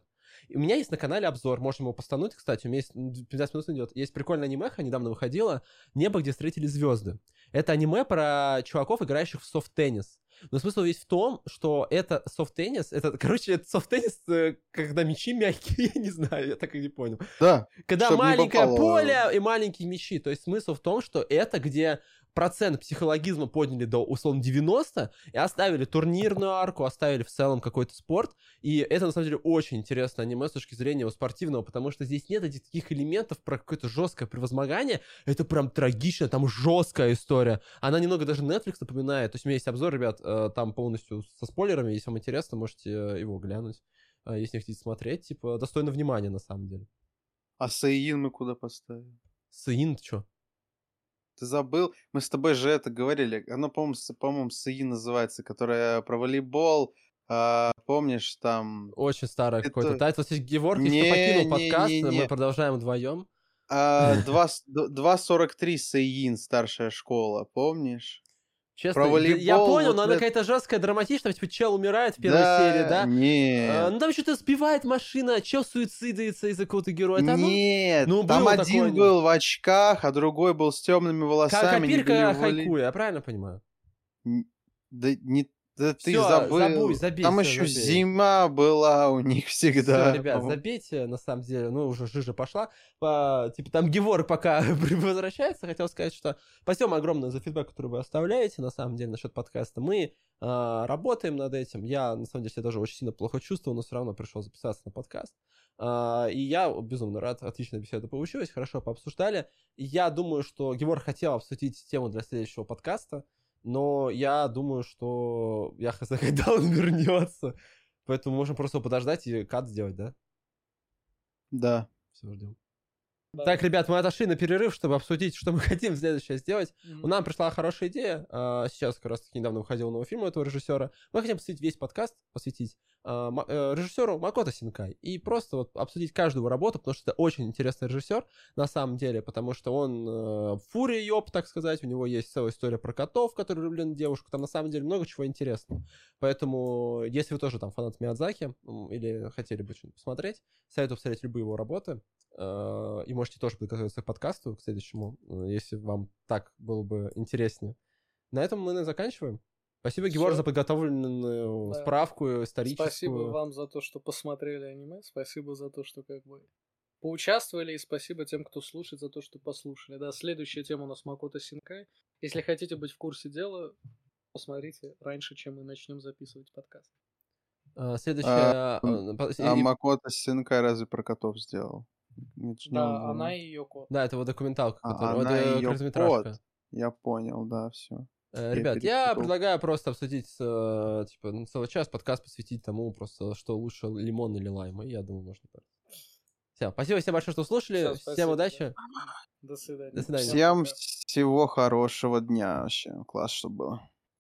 У меня есть на канале обзор, можем его постануть, кстати, у меня есть м, 15 минут идет. Есть прикольная анимеха, недавно выходила, «Небо, где встретили звезды». Это аниме про чуваков, играющих в софт-теннис. Но смысл весь в том, что это софт-теннис, это, короче, это софт-теннис, э, когда мячи мягкие, я не знаю, я так и не понял. Да, Когда маленькое попало. поле и маленькие мячи. То есть смысл в том, что это где процент психологизма подняли до, условно, 90, и оставили турнирную арку, оставили в целом какой-то спорт. И это, на самом деле, очень интересное аниме с точки зрения его спортивного, потому что здесь нет этих таких элементов про какое-то жесткое превозмогание. Это прям трагично, там жесткая история. Она немного даже Netflix напоминает. То есть у меня есть обзор, ребят, э, там полностью со спойлерами. Если вам интересно, можете э, его глянуть. э, Если не хотите смотреть, типа, достойно внимания, на самом деле. а Саиин мы куда поставим? Саин, ты чё? Ты забыл? Мы с тобой же это говорили. Оно, по-моему, по-моему, Саин называется, которая про волейбол. А, помнишь, там... Очень старый Это- какой-то тайтл. Геворг Не, покинул не, подкаст, не, не. мы продолжаем вдвоем. а, два с- д- 2.43 Сэйин, старшая школа, помнишь? Честно, Про я- волейбол я понял, вот но она это- какая-то жесткая, драматичная, типа чел умирает в первой серии, да? Нет. А, ну там что-то сбивает машина, чел суицидается из-за какого-то героя. Оно? Нет, Ну, там один такое. был в очках, а другой был с темными волосами. не Копирка Хайкю, я правильно понимаю? Да, не, да ты забыл. забудь, забей, Там всё, еще забей. зима была у них всегда. Всё, ребят, забейте, на самом деле, ну, уже жижа пошла. По- типа, там Геворг пока возвращается. Хотел сказать, что спасибо огромное за фидбэк, который вы оставляете, на самом деле, насчет подкаста. Мы а, работаем над этим. Я, на самом деле, себя даже очень сильно плохо чувствовал, но все равно пришел записаться на подкаст. А, и я безумно рад, отличная беседа получилась, хорошо пообсуждали. Я думаю, что Геворг хотел обсудить тему для следующего подкаста, но я думаю, что я хз, когда он вернется. Поэтому можем просто подождать и кат сделать, да? Да. Все, ждем. Да. Так, ребят, мы отошли на перерыв, чтобы обсудить, что мы хотим следующее сделать. Мгм. У нас пришла хорошая идея. а, Сейчас как раз таки недавно выходил новый фильм у этого режиссера. Мы хотим посвятить весь подкаст, посвятить а, э, режиссеру Макото Синкай. И просто вот обсудить каждую работу, потому что это очень интересный режиссер на самом деле, потому что он э, фурия ёб, так сказать. У него есть целая история про котов, которые влюблены в девушку. Там на самом деле много чего интересного. Поэтому, если вы тоже там фанат Миядзаки или хотели бы что-нибудь посмотреть, советую посмотреть любые его работы. Э, И можете тоже подготовиться к подкасту, к следующему, э, если вам так было бы интереснее. На этом мы заканчиваем. Спасибо, Георг, Всё. за подготовленную Да. справку историческую. Спасибо вам за то, что посмотрели аниме. Спасибо за то, что как бы поучаствовали, и спасибо тем, кто слушает, за то, что послушали. Да, следующая тема у нас Макото Синкай. Если хотите быть в курсе дела, посмотрите раньше, чем мы начнем записывать подкаст. А, Следующая... А, а, А Макото Синкай разве про котов сделал? Да, она и ее кот. Да, это вот документалка, А, которая... вот, она э, её короткометражка. кот. Я понял, да, все. Э, Я Ребят, я предлагаю просто обсудить, э, типа, ну, целый час подкаст посвятить тому, просто, что лучше лимон или лайм, и я думаю, можно Все, спасибо всем большое, что слушали, всем спасибо, удачи. До свидания. До свидания. Всем всего хорошего дня вообще. Класс, что было.